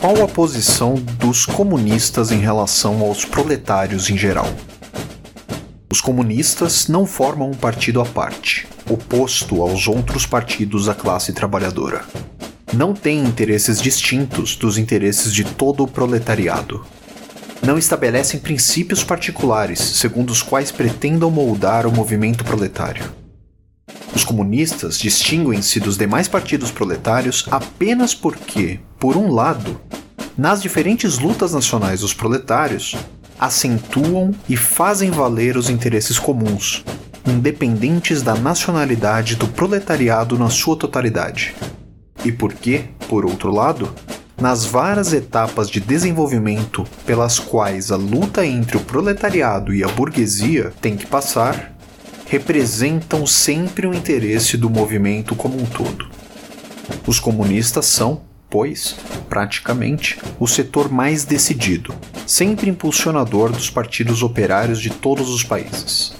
qual a posição dos comunistas em relação aos proletários em geral. Os comunistas não formam um partido à parte, oposto aos outros partidos da classe trabalhadora. Não têm interesses distintos dos interesses de todo o proletariado. Não estabelecem princípios particulares segundo os quais pretendam moldar o movimento proletário. Os comunistas distinguem-se dos demais partidos proletários apenas porque, por um lado, nas diferentes lutas nacionais dos proletários, acentuam e fazem valer os interesses comuns, independentes da nacionalidade do proletariado na sua totalidade. E porque, por outro lado, nas várias etapas de desenvolvimento pelas quais a luta entre o proletariado e a burguesia tem que passar, representam sempre o interesse do movimento como um todo. Os comunistas são, pois, praticamente, o setor mais decidido, sempre impulsionador dos partidos operários de todos os países.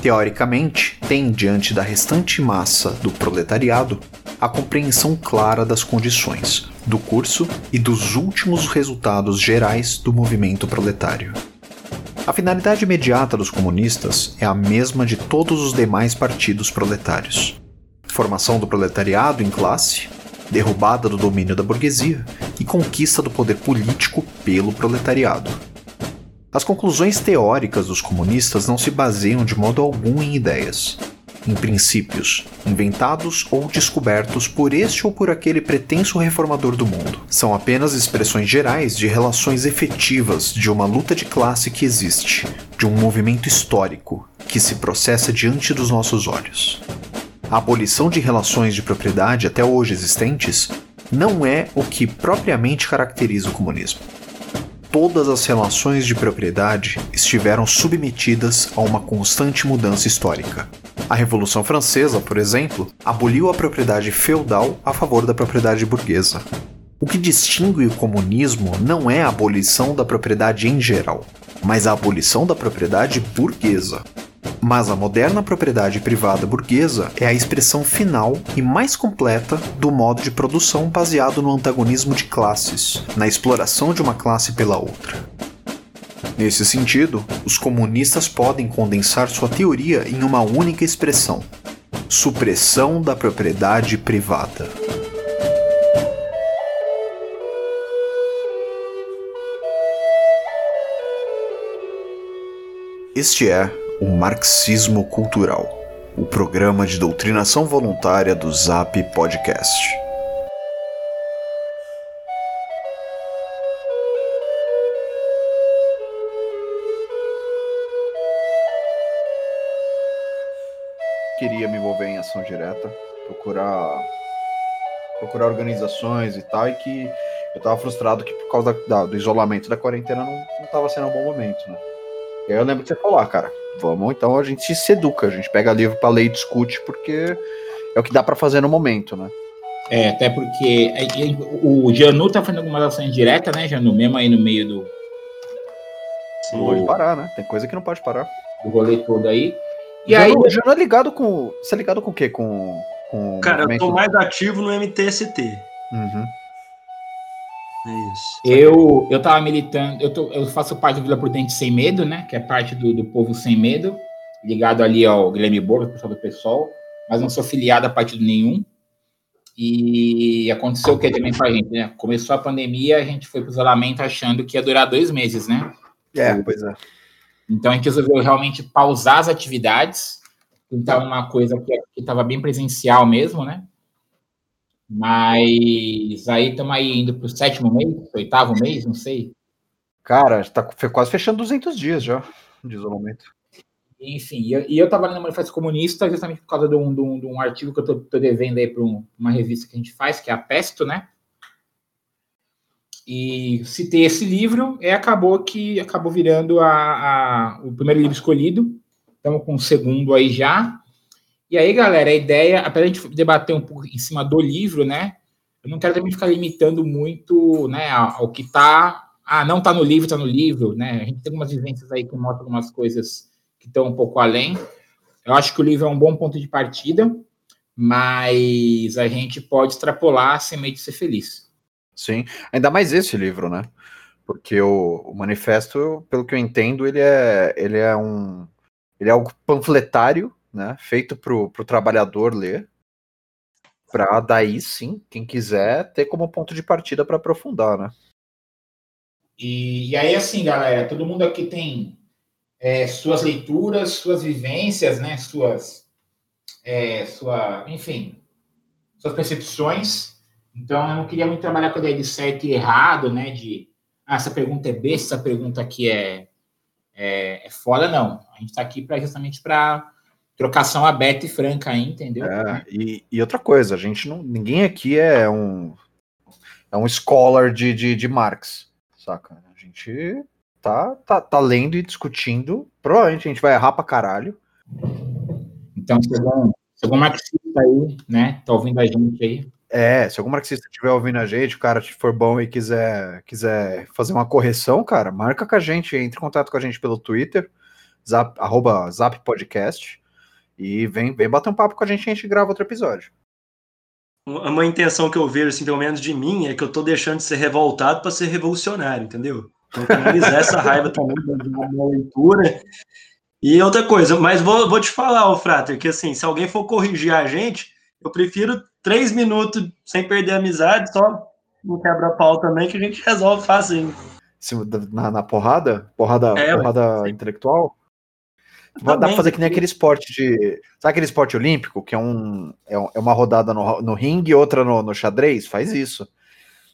Teoricamente, tem diante da restante massa do proletariado a compreensão clara das condições, do curso e dos últimos resultados gerais do movimento proletário. A finalidade imediata dos comunistas é a mesma de todos os demais partidos proletários: formação do proletariado em classe, derrubada do domínio da burguesia e conquista do poder político pelo proletariado. As conclusões teóricas dos comunistas não se baseiam de modo algum em ideias, em princípios, inventados ou descobertos por este ou por aquele pretenso reformador do mundo. São apenas expressões gerais de relações efetivas de uma luta de classe que existe, de um movimento histórico que se processa diante dos nossos olhos. A abolição de relações de propriedade até hoje existentes não é o que propriamente caracteriza o comunismo. Todas as relações de propriedade estiveram submetidas a uma constante mudança histórica. A Revolução Francesa, por exemplo, aboliu a propriedade feudal a favor da propriedade burguesa. O que distingue o comunismo não é a abolição da propriedade em geral, mas a abolição da propriedade burguesa. Mas a moderna propriedade privada burguesa é a expressão final e mais completa do modo de produção baseado no antagonismo de classes, na exploração de uma classe pela outra. Nesse sentido, os comunistas podem condensar sua teoria em uma única expressão: supressão da propriedade privada. Este é o Marxismo Cultural, o programa de doutrinação voluntária do Zap Podcast. Queria me envolver em ação direta, procurar procurar organizações e tal, e que eu tava frustrado que por causa da, do isolamento da quarentena não, não tava sendo um bom momento, né? E aí eu lembro que você falou, ah, cara, vamos então a gente se educa, a gente pega livro para ler e discute, porque é o que dá para fazer no momento, né? É, até porque é, o Janu tá fazendo algumas ações diretas, né, Janu, mesmo aí no meio do. Não pode parar, né? Tem coisa que não pode parar. O rolê todo aí. E Janu, aí. O Janu é ligado com. Você é ligado com o quê? Com. com Cara, eu tô mais ativo no MTST. Uhum. É isso. Eu, eu tava militando, eu, tô, eu faço parte do Vila Prudente Sem Medo, né? Que é parte do, do povo sem medo, ligado ali ao Guilherme Borges, pessoal do PSOL, mas não sou filiado a partido nenhum. E aconteceu o que também com a gente, né? Começou a pandemia, a gente foi pro isolamento achando que ia durar dois meses, né? É, pois é. Então a gente resolveu realmente pausar as atividades, tentar uma coisa que estava bem presencial mesmo, né? Mas aí estamos aí indo para o sétimo mês, oitavo mês, não sei. Cara, está quase fechando 200 dias já de isolamento. Enfim, e eu estava lendo Manifesto Comunista justamente por causa de um, de um, de um artigo que eu estou devendo aí para um, uma revista que a gente faz, que é a Pesto, né? E citei esse livro e acabou que acabou virando a, a, o primeiro livro escolhido. Estamos com o segundo aí já. E aí, galera, a ideia, apesar de a gente debater um pouco em cima do livro, né? Eu não quero também ficar limitando muito, né, ao que tá. Ah, não tá no livro, tá no livro, né? A gente tem algumas vivências aí que mostram algumas coisas que estão um pouco além. Eu acho que o livro é um bom ponto de partida, mas a gente pode extrapolar a semente de ser feliz. Sim, ainda mais esse livro, né? Porque o, o manifesto, pelo que eu entendo, ele é, ele é um ele é algo panfletário, né? Feito para o trabalhador ler, para daí sim, quem quiser ter como ponto de partida para aprofundar, né? E, e, aí, assim, galera, todo mundo aqui tem é, suas leituras, suas vivências, né? Suas, é, sua, enfim, suas percepções. Então, eu não queria muito trabalhar com a ideia de certo e errado, né? De, ah, essa pergunta é besta, essa pergunta aqui é, é, é foda, não. A gente está aqui pra, justamente para trocação aberta e franca aí, entendeu? É, e, e, outra coisa, a gente não. Ninguém aqui é um. É um scholar de, de, de Marx, saca? A gente tá, tá, tá lendo e discutindo. Provavelmente a gente vai errar pra caralho. Então, se algum, se algum marxista aí, né, tá ouvindo a gente aí, é, se algum marxista estiver ouvindo a gente, o cara for bom e quiser, quiser fazer uma correção, cara, marca com a gente, entre em contato com a gente pelo Twitter, zap, arroba Zap Podcast, e vem, vem bater um papo com a gente e a gente grava outro episódio. Uma intenção que eu vejo, assim, pelo menos de mim, é que eu tô deixando de ser revoltado para ser revolucionário, entendeu? Então, essa raiva também da leitura. E outra coisa, mas vou, vou te falar, ô Frater, que assim, se alguém for corrigir a gente, eu prefiro três minutos sem perder a amizade, só no quebra-pau também, que a gente resolve fácil. Na, na porrada? Porrada, é, porrada intelectual? Dá pra fazer que nem aquele esporte de. Sabe aquele esporte olímpico, que é, um, é, é uma rodada no, no ringue e outra no, no xadrez? Faz isso.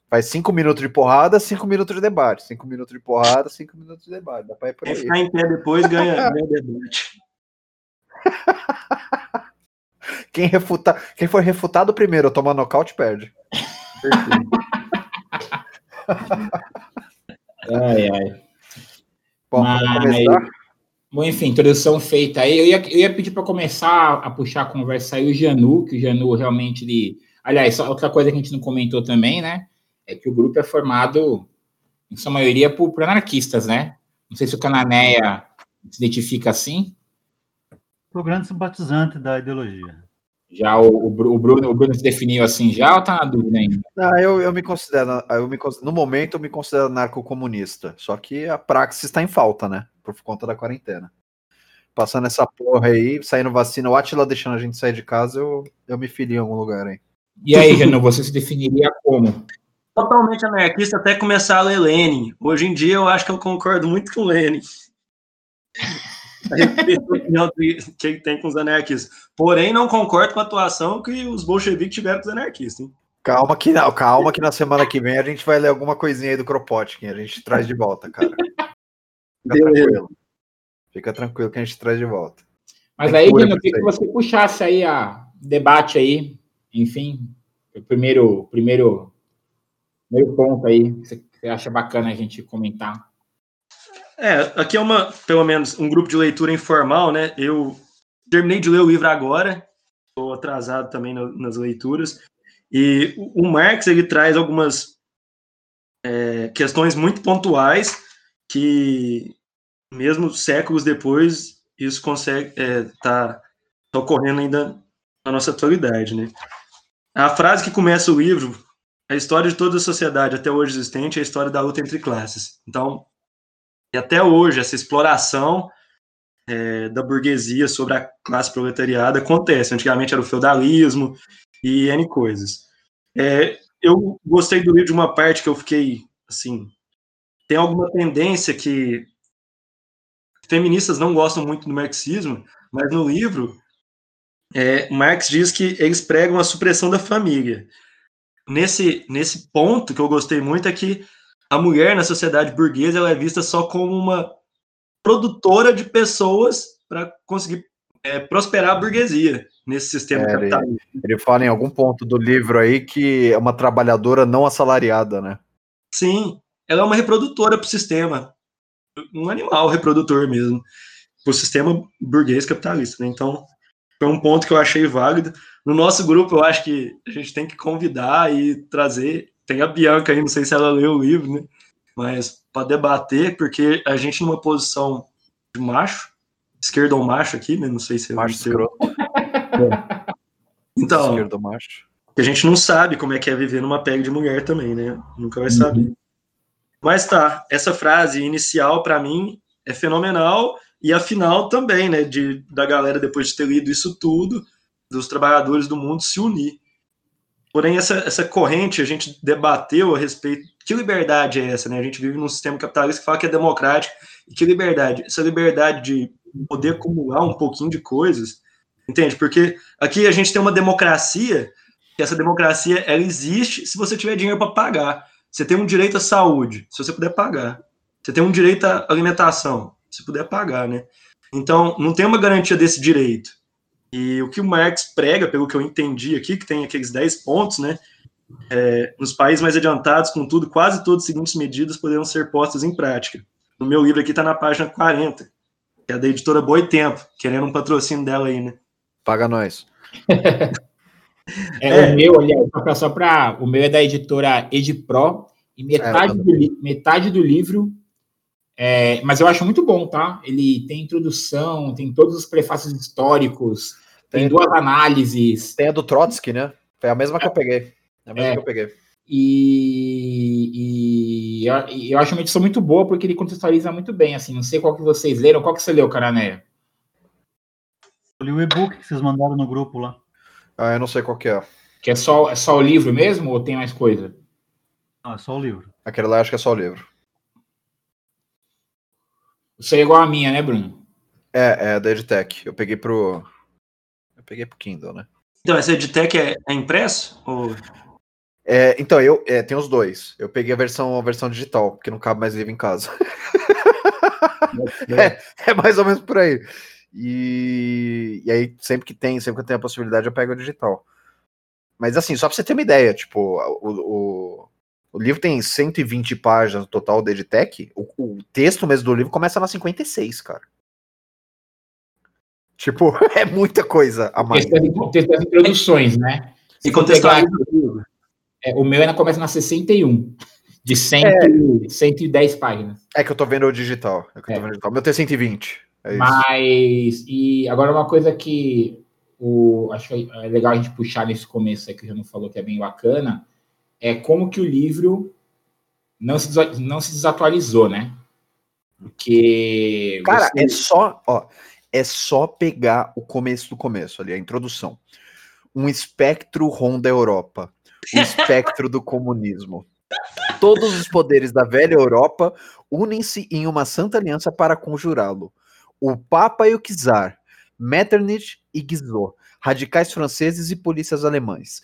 Faz cinco minutos de porrada, cinco minutos de debate. Cinco minutos de porrada, cinco minutos de debate. Dá pra ir por aí. ficar em pé depois ganha, ganha debate. Quem, refuta, quem for refutado primeiro toma nocaute, perde. ai, ai. Bom, Mas, bom, enfim, introdução feita aí. Eu ia, eu ia pedir para começar a puxar a conversa aí o Janu, que o Janu realmente. Ele... Aliás, outra coisa que a gente não comentou também, né? É que o grupo é formado, em sua maioria, por, por anarquistas, né? Não sei se o Cananeia se identifica assim. Sou grande simpatizante da ideologia. Já o, o, Bruno, o Bruno se definiu assim já ou tá na dúvida ainda? Não, eu, eu me considero, eu me, no momento eu me considero narcocomunista, só que a praxis está em falta, né? Por conta da quarentena. Passando essa porra aí, saindo vacina, o Atila deixando a gente sair de casa, eu, eu me fili em algum lugar aí. E aí, Renan, você se definiria como? Totalmente anarquista até começar a ler Lenin. Hoje em dia eu acho que eu concordo muito com Lenin que tem com os anarquistas. Porém, não concordo com a atuação que os bolcheviques tiveram com os anarquistas. Hein? Calma que não, calma que na semana que vem a gente vai ler alguma coisinha aí do Kropotkin, a gente traz de volta, cara. Fica tranquilo. Fica tranquilo que a gente traz de volta. Mas Tem aí, Guilherme, eu queria que você puxasse aí a debate aí, enfim, o primeiro, primeiro, primeiro ponto aí que você acha bacana a gente comentar. É, aqui é uma, pelo menos, um grupo de leitura informal, né? Eu terminei de ler o livro agora, estou atrasado também no, nas leituras, e o, o Marx ele traz algumas é, questões muito pontuais que, mesmo séculos depois, isso consegue é, tá, tá ocorrendo ainda na nossa atualidade, né? A frase que começa o livro, a história de toda a sociedade até hoje existente é a história da luta entre classes. Então, e até hoje, essa exploração é, da burguesia sobre a classe proletariada acontece. Antigamente era o feudalismo e N coisas. É, eu gostei do livro de uma parte que eu fiquei, assim, tem alguma tendência que feministas não gostam muito do marxismo, mas no livro, é, Marx diz que eles pregam a supressão da família. Nesse, nesse ponto que eu gostei muito é que a mulher na sociedade burguesa ela é vista só como uma produtora de pessoas para conseguir é, prosperar a burguesia nesse sistema é, capitalista. Ele, ele fala em algum ponto do livro aí que é uma trabalhadora não assalariada, né? Sim, ela é uma reprodutora para o sistema, um animal reprodutor mesmo, para o sistema burguês capitalista. Né? Então, foi um ponto que eu achei válido. No nosso grupo, eu acho que a gente tem que convidar e trazer tem a Bianca aí, não sei se ela leu o livro, né? Mas para debater, porque a gente numa posição de macho, esquerdo ou macho aqui, né? Não sei se é macho esquerdo. É. Então, esquerdo macho. A gente não sabe como é que é viver numa pele de mulher também, né? Nunca vai saber. Uhum. Mas tá, essa frase inicial para mim é fenomenal e a final também, né, de, da galera depois de ter lido isso tudo, dos trabalhadores do mundo se unir. Porém, essa, essa corrente a gente debateu a respeito. Que liberdade é essa, né? A gente vive num sistema capitalista que fala que é democrático. E que liberdade? Essa liberdade de poder acumular um pouquinho de coisas, entende? Porque aqui a gente tem uma democracia, que essa democracia ela existe se você tiver dinheiro para pagar. Você tem um direito à saúde, se você puder pagar. Você tem um direito à alimentação, se puder pagar, né? Então, não tem uma garantia desse direito. E o que o Marx prega, pelo que eu entendi aqui, que tem aqueles 10 pontos, né? É, nos países mais adiantados, contudo, quase todas as seguintes medidas poderão ser postas em prática. No meu livro aqui está na página 40, que é da editora Boi Tempo, querendo um patrocínio dela aí, né? Paga nós. É, é, O meu, aliás, só para. O meu é da editora Edipro, e metade, é, do, metade do livro. É, mas eu acho muito bom, tá? Ele tem introdução, tem todos os prefácios históricos, tem, tem duas análises. Tem a do Trotsky, né? Foi a mesma que eu peguei. É a mesma que eu peguei. E, e, e, eu acho uma edição muito boa porque ele contextualiza muito bem, assim, não sei qual que vocês leram, qual que você leu, Carané? Eu li o e-book que vocês mandaram no grupo lá. Ah, eu não sei qual que é. Que é só, é só o livro mesmo ou tem mais coisa? Não, é só o livro. Aquele lá acho que é só o livro. Você é igual a minha, né, Bruno? É, é da Editech. Eu peguei pro. Eu peguei pro Kindle, né? Então, essa Editech é, é impresso? Ou... É, então, eu é, tem os dois. Eu peguei a versão, a versão digital, porque não cabe mais livro em casa. é, é mais ou menos por aí. E, e aí, sempre que tem, sempre que eu tenho a possibilidade, eu pego o digital. Mas assim, só pra você ter uma ideia, tipo, o, o, o livro tem 120 páginas no total da Editec, o, o texto mesmo do livro começa na 56, cara. Tipo, é muita coisa a mais. O texto das introduções, né? E contextualiza é, o meu ainda começa na 61, de 100, é. 110 páginas. É que eu tô vendo o digital. É que eu tô é. vendo o digital. O meu tem 120. É Mas, e agora uma coisa que o, acho que é legal a gente puxar nesse começo aí, que já não falou que é bem bacana, é como que o livro não se, não se desatualizou, né? Porque. Cara, você... é só, ó, é só pegar o começo do começo ali, a introdução. Um espectro ronda a Europa. O espectro do comunismo. Todos os poderes da velha Europa unem-se em uma santa aliança para conjurá-lo o Papa e o Czar, Metternich e Guizot, radicais franceses e polícias alemães.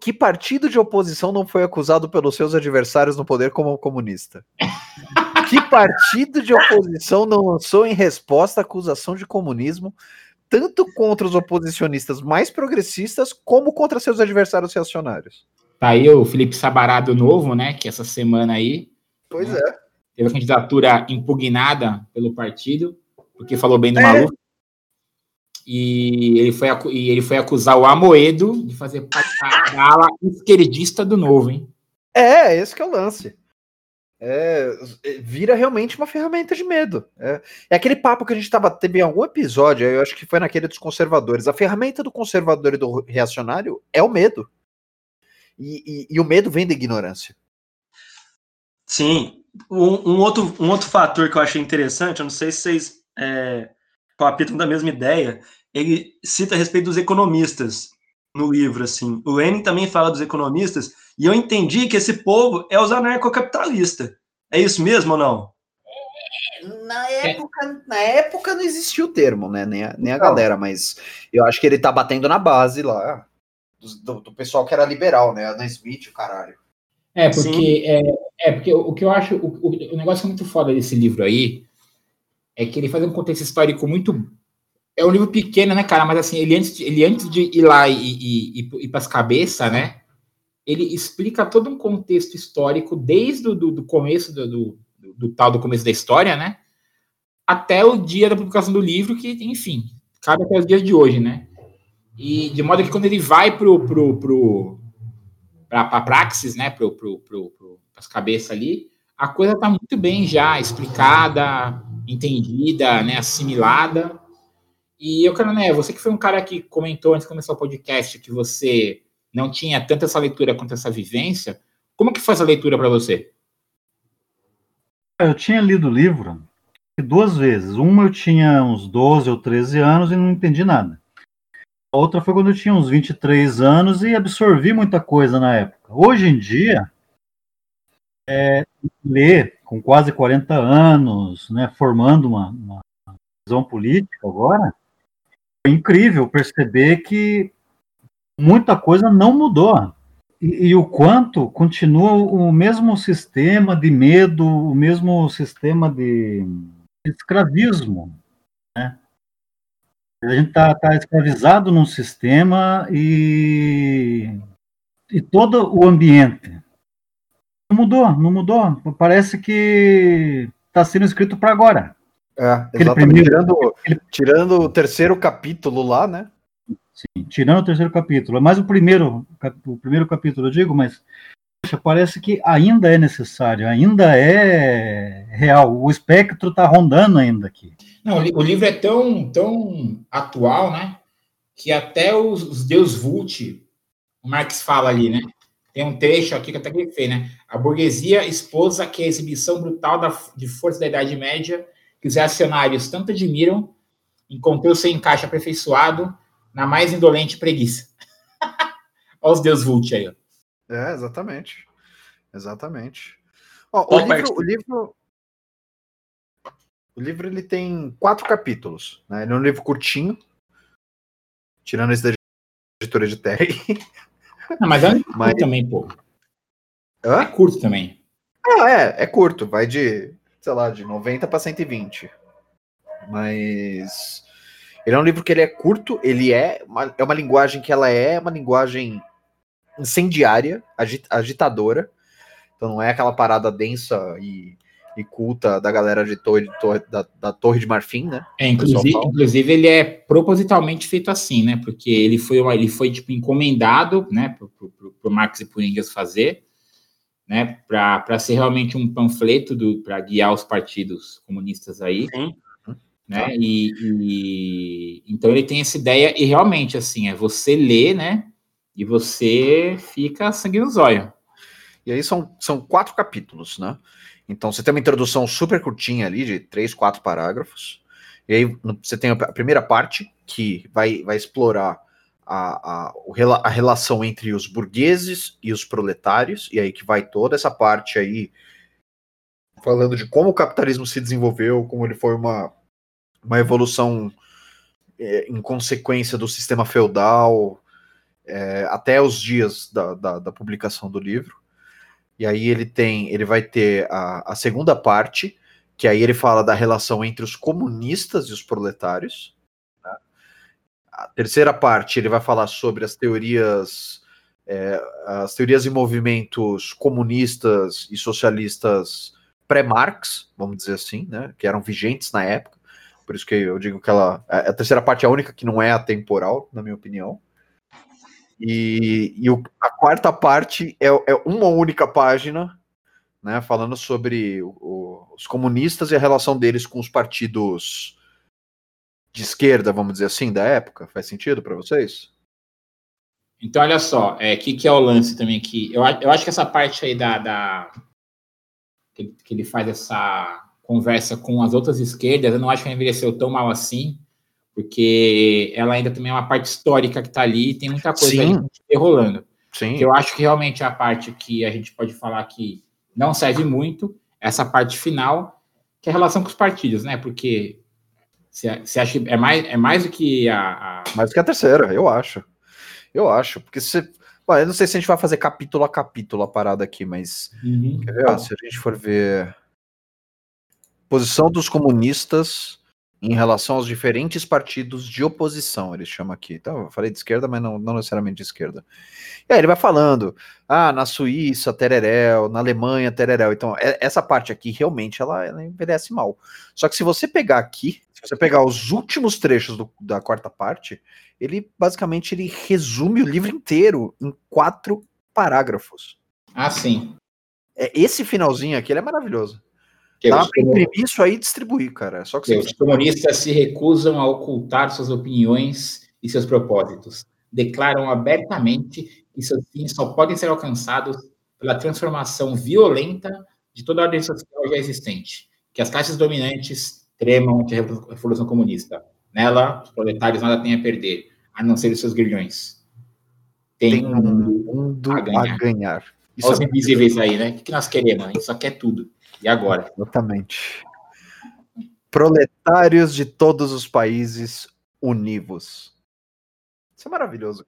Que partido de oposição não foi acusado pelos seus adversários no poder como comunista? que partido de oposição não lançou em resposta a acusação de comunismo, tanto contra os oposicionistas mais progressistas, como contra seus adversários reacionários? Tá aí o Felipe Sabarado novo, né? Que essa semana aí. Pois né, é. Teve a candidatura impugnada pelo partido porque falou bem do é. maluco. E ele, foi, e ele foi acusar o Amoedo de fazer parte da ala esquerdista do novo, hein? É, esse que é o lance. É, vira realmente uma ferramenta de medo. É, é, aquele papo que a gente tava, teve em algum episódio, eu acho que foi naquele dos conservadores. A ferramenta do conservador e do reacionário é o medo. E, e, e o medo vem da ignorância. Sim. Um, um, outro, um outro fator que eu achei interessante, eu não sei se vocês é, palpitam da mesma ideia, ele cita a respeito dos economistas no livro, assim. O Lenin também fala dos economistas, e eu entendi que esse povo é os anarcocapitalistas. É isso mesmo ou não? Na época, na época não existia o termo, né? Nem a, nem a galera, mas eu acho que ele tá batendo na base lá do, do pessoal que era liberal, né? Adam Smith, o caralho. É, porque, é, é, porque o, o que eu acho, o, o, o negócio é muito foda desse livro aí, é que ele faz um contexto histórico muito. É um livro pequeno, né, cara? Mas assim, ele antes de, ele, antes de ir lá e, e, e ir para as cabeças, né? Ele explica todo um contexto histórico desde o do, do começo do, do, do, tal do começo da história, né? Até o dia da publicação do livro, que, enfim, cabe até os dias de hoje, né? E de modo que quando ele vai pro, pro, pro para a praxis, né? Pro, pro, pro, pro, as cabeças ali, a coisa está muito bem já explicada, entendida, né, assimilada. E eu quero, né, você que foi um cara que comentou antes de começar o podcast que você não tinha tanto essa leitura quanto essa vivência, como que foi essa leitura para você? Eu tinha lido o livro duas vezes. Uma eu tinha uns 12 ou 13 anos e não entendi nada. A outra foi quando eu tinha uns 23 anos e absorvi muita coisa na época. Hoje em dia, é, ler com quase 40 anos, né, formando uma, uma visão política agora, foi incrível perceber que muita coisa não mudou. E, e, o quanto continua o mesmo sistema de medo, o mesmo sistema de escravismo. Né? A gente está tá escravizado num sistema e, e todo o ambiente não mudou, não mudou. Parece que está sendo escrito para agora. É, exatamente. Primeiro, tirando, aquele... tirando o terceiro capítulo lá, né? Sim, tirando o terceiro capítulo. Mas o primeiro, o primeiro capítulo, eu digo, mas poxa, parece que ainda é necessário, ainda é real. O espectro está rondando ainda aqui. Não, o livro é tão, tão atual, né? Que até os, os Deus Vult, o Marx fala ali, né? Tem um trecho aqui que eu até grifei, né? A burguesia esposa que a exibição brutal da, de força da Idade Média que os reacionários tanto admiram encontrou seu encaixe aperfeiçoado na mais indolente preguiça. Olha os Deus Vult aí. Ó. É, exatamente. Exatamente. Ó, o, livro, o, livro, o livro. ele tem quatro capítulos. Né? Ele é um livro curtinho. Tirando esse da editora de terra. Não, mas é curto mas... também, pô. Hã? É curto também. Ah, é, é curto. Vai de, sei lá, de 90 para 120. Mas ele é um livro que ele é curto, ele é uma, é uma linguagem que ela é uma linguagem incendiária, agit, agitadora. Então não é aquela parada densa e, e culta da galera de torre, de torre da, da, Torre de Marfim, né? É, inclusive, inclusive ele é propositalmente feito assim, né? Porque ele foi, ele foi tipo encomendado, né, pro, pro, pro Marx e pro Engels fazer, né, para ser realmente um panfleto para guiar os partidos comunistas aí. Sim né? Tá. E, e, então ele tem essa ideia e realmente assim é você lê, né? E você fica sangue nos olhos. E aí são, são quatro capítulos, né? Então você tem uma introdução super curtinha ali de três, quatro parágrafos. E aí você tem a primeira parte que vai, vai explorar a, a, a relação entre os burgueses e os proletários, e aí que vai toda essa parte aí falando de como o capitalismo se desenvolveu, como ele foi uma uma evolução é, em consequência do sistema feudal é, até os dias da, da, da, publicação do livro. E aí ele tem, ele vai ter a, a segunda parte, que aí ele fala da relação entre os comunistas e os proletários. Né? A terceira parte ele vai falar sobre as teorias, é, as teorias e movimentos comunistas e socialistas pré-Marx, vamos dizer assim, né, que eram vigentes na época. Por isso que eu digo que ela. A terceira parte é a única que não é atemporal, na minha opinião. E, e o, a quarta parte é, é, uma única página, né, falando sobre o, o, os comunistas e a relação deles com os partidos de esquerda, vamos dizer assim, da época. Faz sentido para vocês? Então, olha só, é que, que é o lance também que eu, eu acho que essa parte aí da, da que, que ele faz essa conversa com as outras esquerdas, eu não acho que envelheceu tão mal assim, porque ela ainda também é uma parte histórica que está ali e tem muita coisa Sim. aí rolando. Sim. Eu acho que realmente é a parte que a gente pode falar que não serve muito, essa parte final, que é a relação com os partidos, né? Porque você acha que é mais, é mais do que a, a. Mais do que a terceira, eu acho. Eu acho, porque você. Bom, eu não sei se a gente vai fazer capítulo a capítulo a parada aqui, mas. Uhum. Quer ver? se a gente for ver posição dos comunistas em relação aos diferentes partidos de oposição, ele chama aqui. Então, eu falei de esquerda, mas não, não necessariamente de esquerda. E aí ele vai falando, ah, na Suíça, tereréu, na Alemanha, tereréu. Então, é, essa parte aqui, realmente, ela, ela, envelhece mal. Só que se você pegar aqui, se você pegar os últimos trechos do, da quarta parte, ele, basicamente, ele resume o livro inteiro em quatro parágrafos. Ah, sim. É, esse finalzinho aqui, ele é maravilhoso. Que Dá para imprimir isso aí e distribuir, cara. Só que, que os comunistas se recusam a ocultar suas opiniões e seus propósitos. declaram abertamente que seus fins só podem ser alcançados pela transformação violenta de toda a ordem social já existente, que as classes dominantes tremam ante a Revolução Comunista. Nela, os proletários nada têm a perder, a não ser os seus grilhões. Tem, Tem um mundo a ganhar. A ganhar. Olha os é invisíveis aí, né? O que nós queremos? A gente só quer tudo. E agora? Exatamente. Proletários de todos os países univos. Isso é maravilhoso.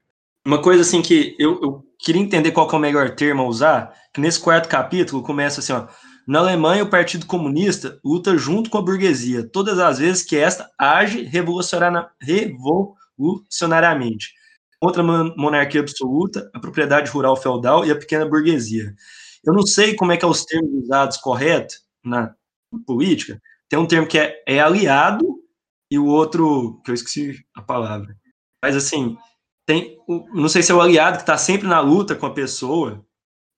Uma coisa assim que eu, eu queria entender qual que é o melhor termo a usar, que nesse quarto capítulo começa assim, ó. Na Alemanha, o Partido Comunista luta junto com a burguesia, todas as vezes que esta age revolucionariamente contra a monarquia absoluta, a propriedade rural feudal e a pequena burguesia. Eu não sei como é que é os termos usados correto na política. Tem um termo que é, é aliado e o outro que eu esqueci a palavra. Mas assim, tem, não sei se é o aliado que está sempre na luta com a pessoa,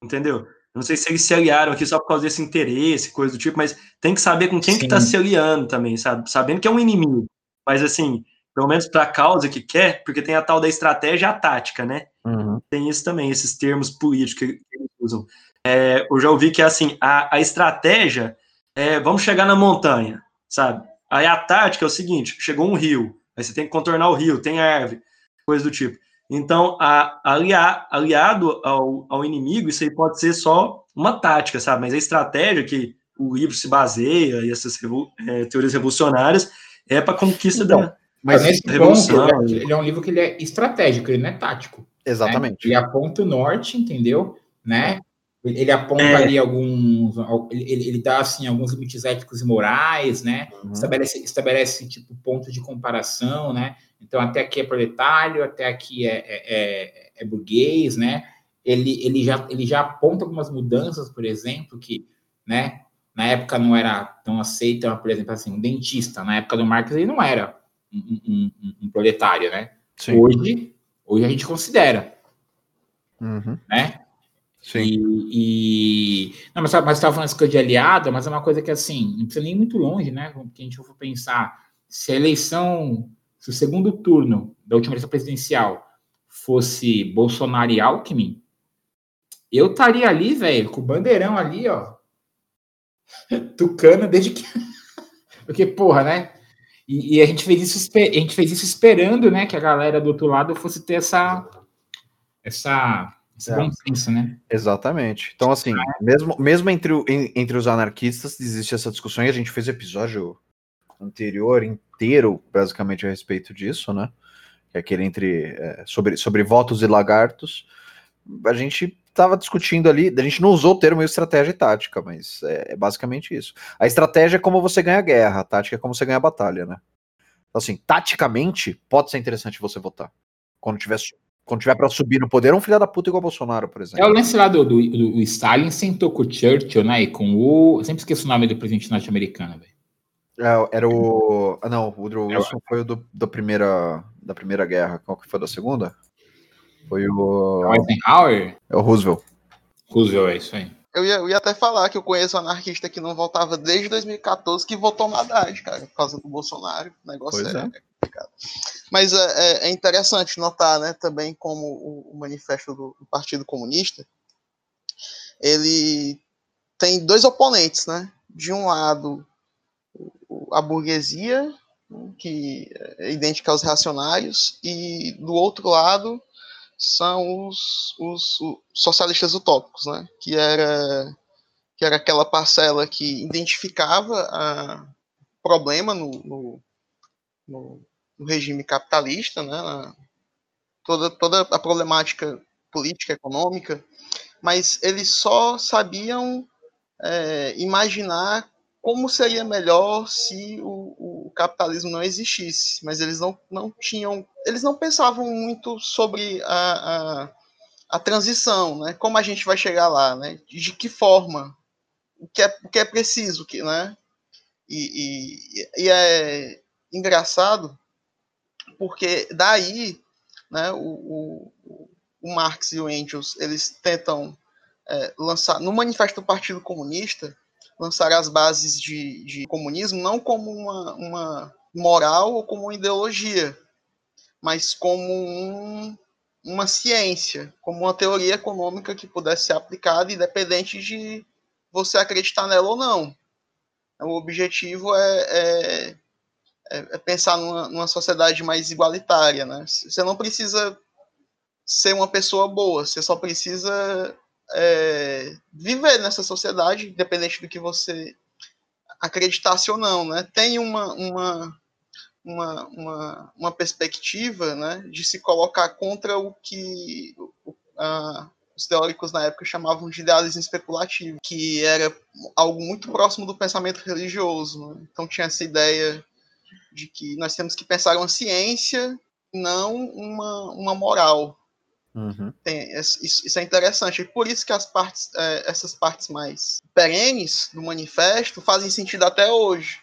entendeu? Não sei se eles se aliaram aqui só por causa desse interesse, coisa do tipo, mas tem que saber com quem Sim. que está se aliando também, sabe? Sabendo que é um inimigo. Mas assim, pelo menos para a causa que quer, porque tem a tal da estratégia e a tática, né? Uhum. Tem isso também, esses termos políticos que eles usam. É, eu já ouvi que assim, a, a estratégia é vamos chegar na montanha, sabe? Aí a tática é o seguinte: chegou um rio, aí você tem que contornar o rio, tem árvore, coisa do tipo. Então, a, aliar, aliado ao, ao inimigo, isso aí pode ser só uma tática, sabe? Mas a estratégia que o livro se baseia e essas é, teorias revolucionárias é para conquista então, da, mas nesse revolução. Ponto, ele é um livro que ele é estratégico, ele não é tático. Né? Exatamente. Né? Ele aponta o norte, entendeu? Né? Ele aponta é. ali alguns, ele, ele dá assim alguns limites éticos e morais, né? Uhum. Estabelece, estabelece tipo pontos de comparação, né? Então até aqui é proletário, até aqui é, é, é, é burguês, né? Ele, ele, já, ele já aponta algumas mudanças, por exemplo, que, né? Na época não era tão aceita, por exemplo, assim, um dentista. Na época do Marx ele não era um, um, um proletário, né? Sim. Hoje, hoje a gente considera, uhum. né? Sim. E, e... Não, mas, mas estava falando essa coisa de aliado, mas é uma coisa que, assim, não precisa nem ir muito longe, né? Porque a gente for pensar, se a eleição, se o segundo turno da última eleição presidencial fosse Bolsonaro e Alckmin, eu estaria ali, velho, com o bandeirão ali, ó, tucano desde que... Porque, porra, né? E, e, a gente fez isso, a gente fez isso esperando, né, que a galera do outro lado fosse ter essa essa esse é. bom senso, né? Exatamente. Então, assim, mesmo, mesmo entre, entre os anarquistas existe essa discussão e a gente fez episódio anterior inteiro, basicamente, a respeito disso, né? Que é aquele entre é, sobre, sobre votos e lagartos. A gente estava discutindo ali, a gente não usou o termo estratégia e tática, mas é, é, basicamente isso. A estratégia é como você ganha a guerra, a tática é como você ganha a batalha, né? Então, assim, taticamente, pode ser interessante você votar. Quando tiver, quando tiver para subir no poder, um filho da puta igual Bolsonaro, por exemplo. É o lance lá do, do, do Stalin sentou com o Churchill, né? E com o. Eu sempre esqueço o nome do presidente norte-americano, velho. É, era o. Ah, não, o Woodrow Wilson é, foi o do, da, primeira, da Primeira Guerra. Qual que foi da segunda? Foi o. Eisenhower? É o Roosevelt. Roosevelt, é isso aí. Eu ia, eu ia até falar que eu conheço um anarquista que não voltava desde 2014 que votou na Haddad, cara, por causa do Bolsonaro. O negócio é, é, complicado. Mas é, é, é, interessante notar, né, também como o, o manifesto do, do, Partido Comunista, ele tem dois oponentes, né? De um lado, a burguesia, que é idêntica aos reacionários, e do outro lado, são os, os, os, socialistas utópicos, né? Que era que era aquela parcela que identificava a problema no, no, no, no regime capitalista, né? Toda, toda a problemática política, econômica, mas eles só sabiam é, imaginar como seria melhor se o, o, capitalismo não existisse, mas eles não, não tinham, eles não pensavam muito sobre a, a, a transição, né? Como a gente vai chegar lá, né? De que forma, o que é, o que é preciso, que, né? E, e, e é engraçado porque daí, né? O, o, o Marx e o Engels eles tentam é, lançar no manifesto do Partido Comunista lançar as bases de, de comunismo não como uma, uma moral ou como uma ideologia, mas como um, uma ciência, como uma teoria econômica que pudesse ser aplicada, independente de você acreditar nela ou não. O objetivo é, é, é, é pensar numa, numa, sociedade mais igualitária. Né? Você não precisa ser uma pessoa boa, você só precisa é, viver nessa sociedade, independente do que você acreditasse ou não. Né? Tem uma, uma, uma, uma, uma perspectiva né, de se colocar contra o que os teóricos na época chamavam de idealismo especulativo, que era algo muito próximo do pensamento religioso. Né? Então tinha essa ideia de que nós temos que pensar uma ciência, não uma, uma moral. Uhum. Tem, isso, isso, é interessante. E por isso que as partes, é, essas partes mais perenes do manifesto fazem sentido até hoje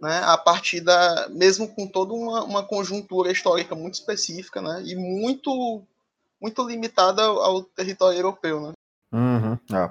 né, a partir da, mesmo com toda uma, uma conjuntura histórica muito específica, né, e muito, muito limitada ao, ao território europeu, né. Uhum, ah.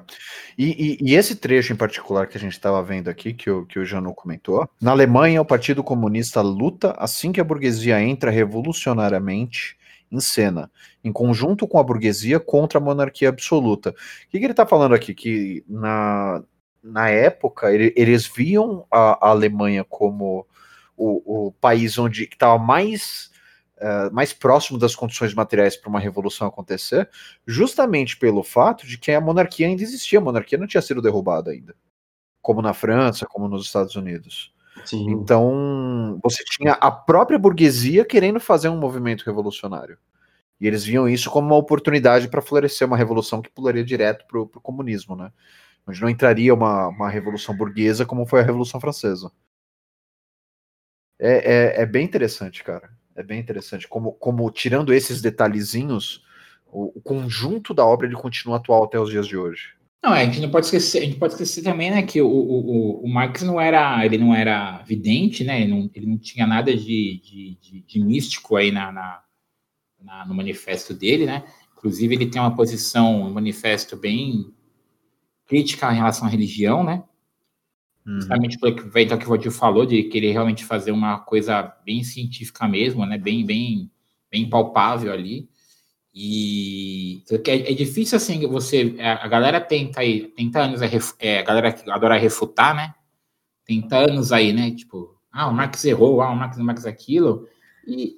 e, e, e, esse trecho em particular que a gente estava vendo aqui, que o, que o Janu comentou, na Alemanha o Partido Comunista luta assim que a burguesia entra revolucionariamente em cena, em conjunto com a burguesia contra a monarquia absoluta. O que, que ele está falando aqui? Que na, na época, ele, eles viam a, a, Alemanha como o, o país onde estava mais, uh, mais próximo das condições materiais para uma revolução acontecer, justamente pelo fato de que a monarquia ainda existia, a monarquia não tinha sido derrubada ainda, como na França, como nos Estados Unidos. Sim. Então, você tinha a própria burguesia querendo fazer um movimento revolucionário. E eles viam isso como uma oportunidade para florescer uma revolução que pularia direto para o comunismo, né? onde não entraria uma, uma revolução burguesa como foi a Revolução Francesa. É, é, é, bem interessante, cara. É bem interessante. Como, como tirando esses detalhezinhos, o, o, conjunto da obra ele continua atual até os dias de hoje. Não, é, a gente não pode esquecer, a gente pode esquecer também, né, que o, o, o Marx não era, ele não era vidente, né, ele não, ele não tinha nada de, de, de, de místico aí na, na, na, no manifesto dele, né, inclusive ele tem uma posição, um manifesto bem crítica em relação à religião, né? Uhum. Justamente pelo que então, que o Valdir falou, de querer realmente fazer uma coisa bem científica mesmo, né? Bem, bem, bem palpável ali. E é, é difícil assim você. A galera tenta aí, tenta anos, é, a galera que adora refutar, né? Tenta anos aí, né? Tipo, ah, o Marx errou, ah, o Marx, o Marx aquilo. E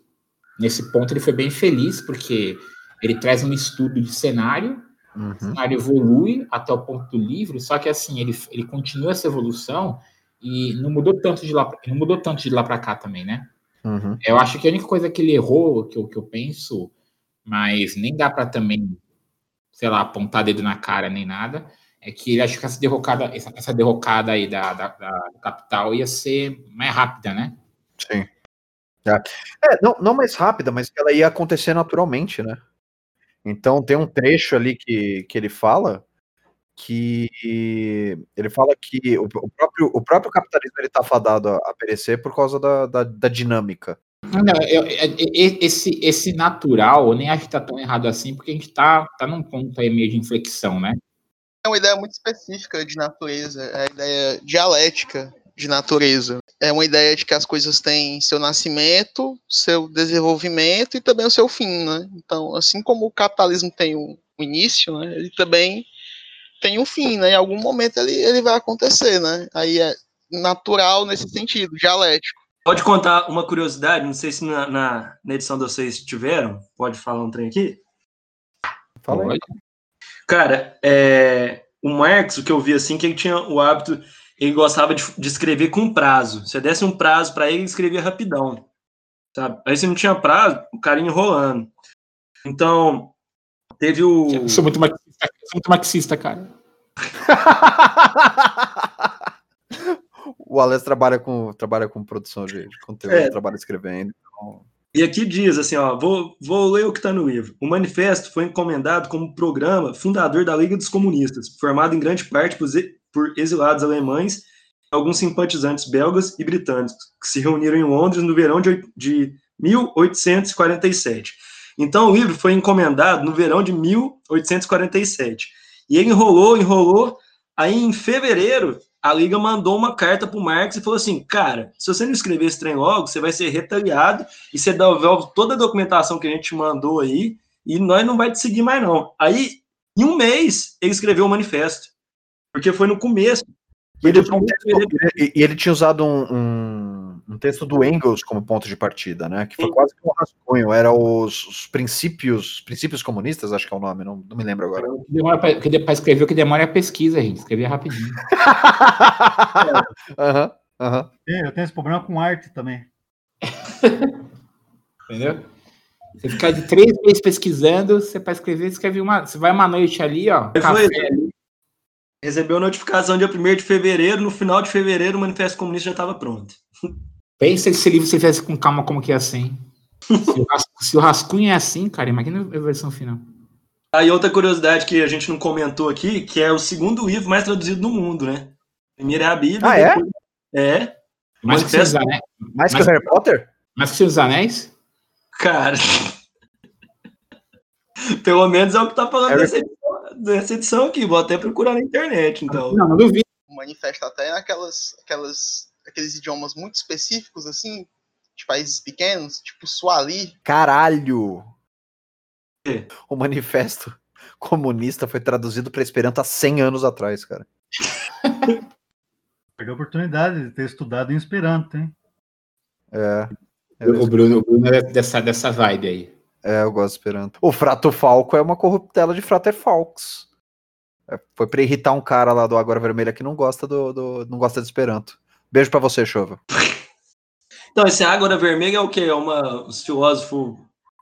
nesse ponto ele foi bem feliz, porque ele traz um estudo de cenário Uhum. O cenário evolui até o ponto do livro, só que assim, ele, ele continua essa evolução e não mudou tanto de lá, não mudou tanto de lá para cá também, né? Uhum. Eu acho que a única coisa que ele errou, que eu, que eu penso, mas nem dá para também, sei lá, apontar dedo na cara nem nada, é que ele acha que essa derrocada, essa, essa derrocada aí da, da, da, capital ia ser mais rápida, né? Sim. É, é não, não mais rápida, mas que ela ia acontecer naturalmente, né? Então tem um trecho ali que, que ele fala que ele fala que o, próprio, o próprio capitalismo ele está fadado a, a, perecer por causa da, da, da dinâmica. Não, eu, eu, esse, esse natural, eu nem acho que está tão errado assim, porque a gente está tá num ponto aí meio de inflexão, né? É uma ideia muito específica de natureza, é a ideia dialética de natureza. É uma ideia de que as coisas têm seu nascimento, seu desenvolvimento e também o seu fim, né? Então, assim como o capitalismo tem um, início, né, ele também tem um fim, né? Em algum momento ele, ele vai acontecer, né? Aí é natural nesse sentido, dialético. Pode contar uma curiosidade, não sei se na, na, na edição de vocês tiveram, pode falar um trem aqui? Fala aí. Cara, é, o Marx, o que eu vi assim, que ele tinha o hábito ele gostava de, de escrever com prazo. Se desse um prazo para ele, ele escrevia rapidão. Sabe? Aí se não tinha prazo, o cara enrolando. Então, teve o. Eu sou muito marxista, sou muito marxista cara. o Alex trabalha com, trabalha com produção de, de conteúdo, é. trabalha escrevendo. Então... E aqui diz assim, ó, vou, vou ler o que está no livro. O manifesto foi encomendado como programa fundador da Liga dos Comunistas, formado em grande parte por, por exilados alemães e alguns simpatizantes belgas e britânicos, que se reuniram em Londres no verão de, de 1847. Então o livro foi encomendado no verão de 1847. E ele enrolou, enrolou. Aí em fevereiro, a Liga mandou uma carta para o Marx e falou assim: cara, se você não escrever esse trem logo, você vai ser retaliado e você devolve toda a documentação que a gente mandou aí e nós não vai te seguir mais não. Aí, em um mês, ele escreveu o manifesto, porque foi no começo. E ele, e ele tinha usado um, um, um, texto do Engels como ponto de partida, né? Que foi Sim. quase que um rascunho. Era os, os, princípios, princípios comunistas, acho que é o nome, não, não me lembro agora. Que demora para escrever o que demora é a pesquisa, gente. Escrevia rapidinho. uhum, uhum. Eu tenho esse problema com arte também. Entendeu? Você ficar de três meses pesquisando, você para escrever, escreve uma. Você vai uma noite ali, ó. Café ali. Recebeu notificação dia 1 de fevereiro, no final de fevereiro o Manifesto Comunista já estava pronto. Pensa esse livro você fizesse com calma como que é assim. Se o, se o rascunho é assim, cara, imagina a versão final. Aí outra curiosidade que a gente não comentou aqui, que é o segundo livro mais traduzido no mundo, né? Primeiro é a Bíblia. Ah, é? É. Mais que, os anéis. mais que o Harry Potter? Mais que os Anéis? Cara. Pelo menos é o que tá falando Harry... dessa, edição, dessa edição aqui. Vou até procurar na internet, então. Não, não duvido. O manifesto até naquelas aquelas, aqueles idiomas muito específicos, assim, de países pequenos, tipo Suali. Caralho! O manifesto comunista foi traduzido para Esperanto há 100 anos atrás, cara. Perdeu a oportunidade de ter estudado em Esperanto, hein? É. O Bruno, o Bruno é dessa, dessa vibe aí. É, eu gosto de Esperanto. O Frato Falco é uma corruptela de Frater Falcos. É, foi pra irritar um cara lá do Agora Vermelha que não gosta do, do não gosta de Esperanto. Beijo para você, Chova. Então, esse Agora Vermelha é o quê? É uma, os filósofos.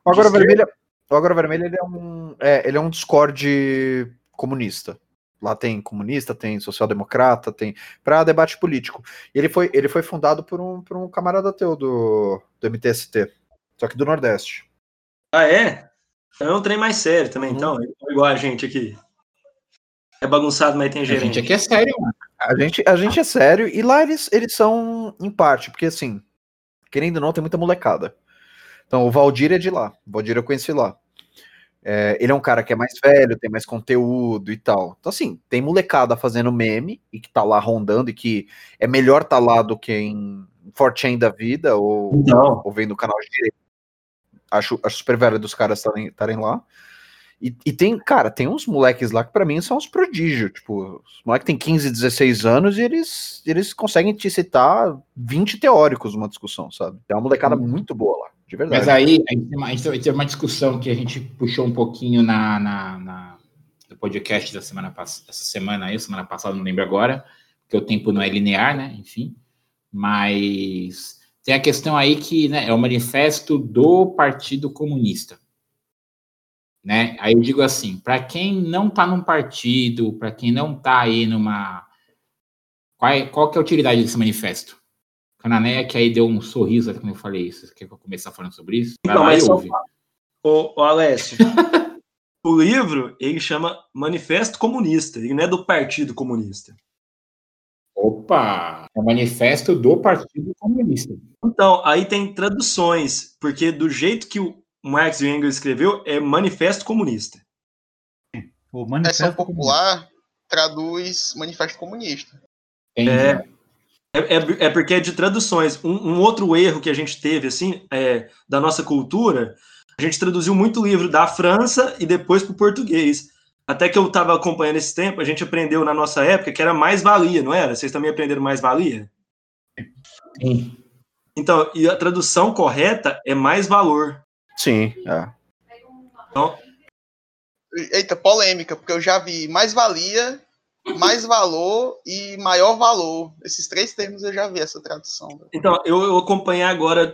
O Agora Vermelha, o Agora Vermelha ele é um, é, ele é um Discord comunista. Lá tem comunista, tem social-democrata, tem para debate político. E ele foi, ele foi fundado por um, por um camarada teu do, do MTST, só que do Nordeste. Ah, é? É um trem mais sério também, uhum. então. É igual a gente aqui. É bagunçado, mas tem gerente. A gente aqui é sério, mano. A gente, a gente é sério, e lá eles, eles são em parte, porque assim, querendo ou não, tem muita molecada. Então, o Valdir é de lá. O Valdir eu conheci lá. É, ele é um cara que é mais velho, tem mais conteúdo e tal. Então, assim, tem molecada fazendo meme e que tá lá rondando e que é melhor tá lá do que em Fortune da vida ou, ou vendo o canal de direito. Acho, acho super velho dos caras estarem lá. E, e, tem, cara, tem uns moleques lá que para mim são uns prodígios. Tipo, os moleques têm 15, 16 anos e eles, eles conseguem te citar 20 teóricos numa discussão, sabe? É uma molecada hum. muito boa lá. De verdade. Mas aí a gente, uma, a gente teve uma discussão que a gente puxou um pouquinho na, na, na no podcast da semana passada, essa semana aí, semana passada, não lembro agora, porque o tempo não é linear, né? Enfim. Mas tem a questão aí que né, é o manifesto do Partido Comunista. Né? Aí eu digo assim, para quem não está num partido, para quem não está aí numa. Qual, é, qual que é a utilidade desse manifesto? Canané, que aí deu um sorriso quando eu falei isso. Você quer que eu comece falando sobre isso? Vai então, lá mas ouve. Ô, ô Alessio, o livro, ele chama Manifesto Comunista, ele não é do Partido Comunista. Opa! É o manifesto do Partido Comunista. Então, aí tem traduções, porque do jeito que o Marx e Engels escreveu, é Manifesto Comunista. O manifesto popular traduz Manifesto Comunista. É, é, é, é, porque é de traduções. Um, um, outro erro que a gente teve, assim, é, da nossa cultura, a gente traduziu muito livro da França e depois para o português. Até que eu estava acompanhando esse tempo, a gente aprendeu na nossa época que era mais-valia, não era? Vocês também aprenderam mais-valia? Sim. Então, e a tradução correta é mais valor. Sim, é. Então, Eita, polêmica, porque eu já vi mais-valia mais valor e maior valor. Esses três termos eu já vi essa tradução. Então, eu, eu acompanhei agora,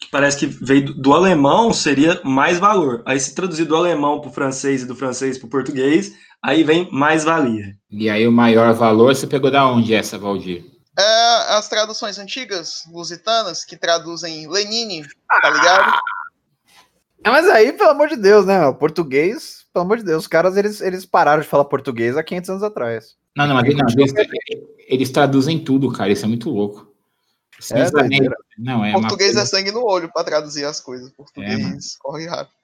que parece que veio do, do, alemão, seria mais valor. Aí se traduzir do alemão para o francês e do francês para o português, aí vem mais valia. E aí o maior valor, você pegou da onde essa, Valdir? É, as traduções antigas, lusitanas, que traduzem Lenine, tá ligado? Ah, mas aí, pelo amor de Deus, né? O português pelo amor de Deus, os caras eles, eles pararam de falar português há 500 anos atrás. Não, não, mas não, eles, eles, traduzem tudo, cara. Isso é muito louco. É, é, não, é português é sangue no olho para traduzir as coisas. Português é, corre rápido.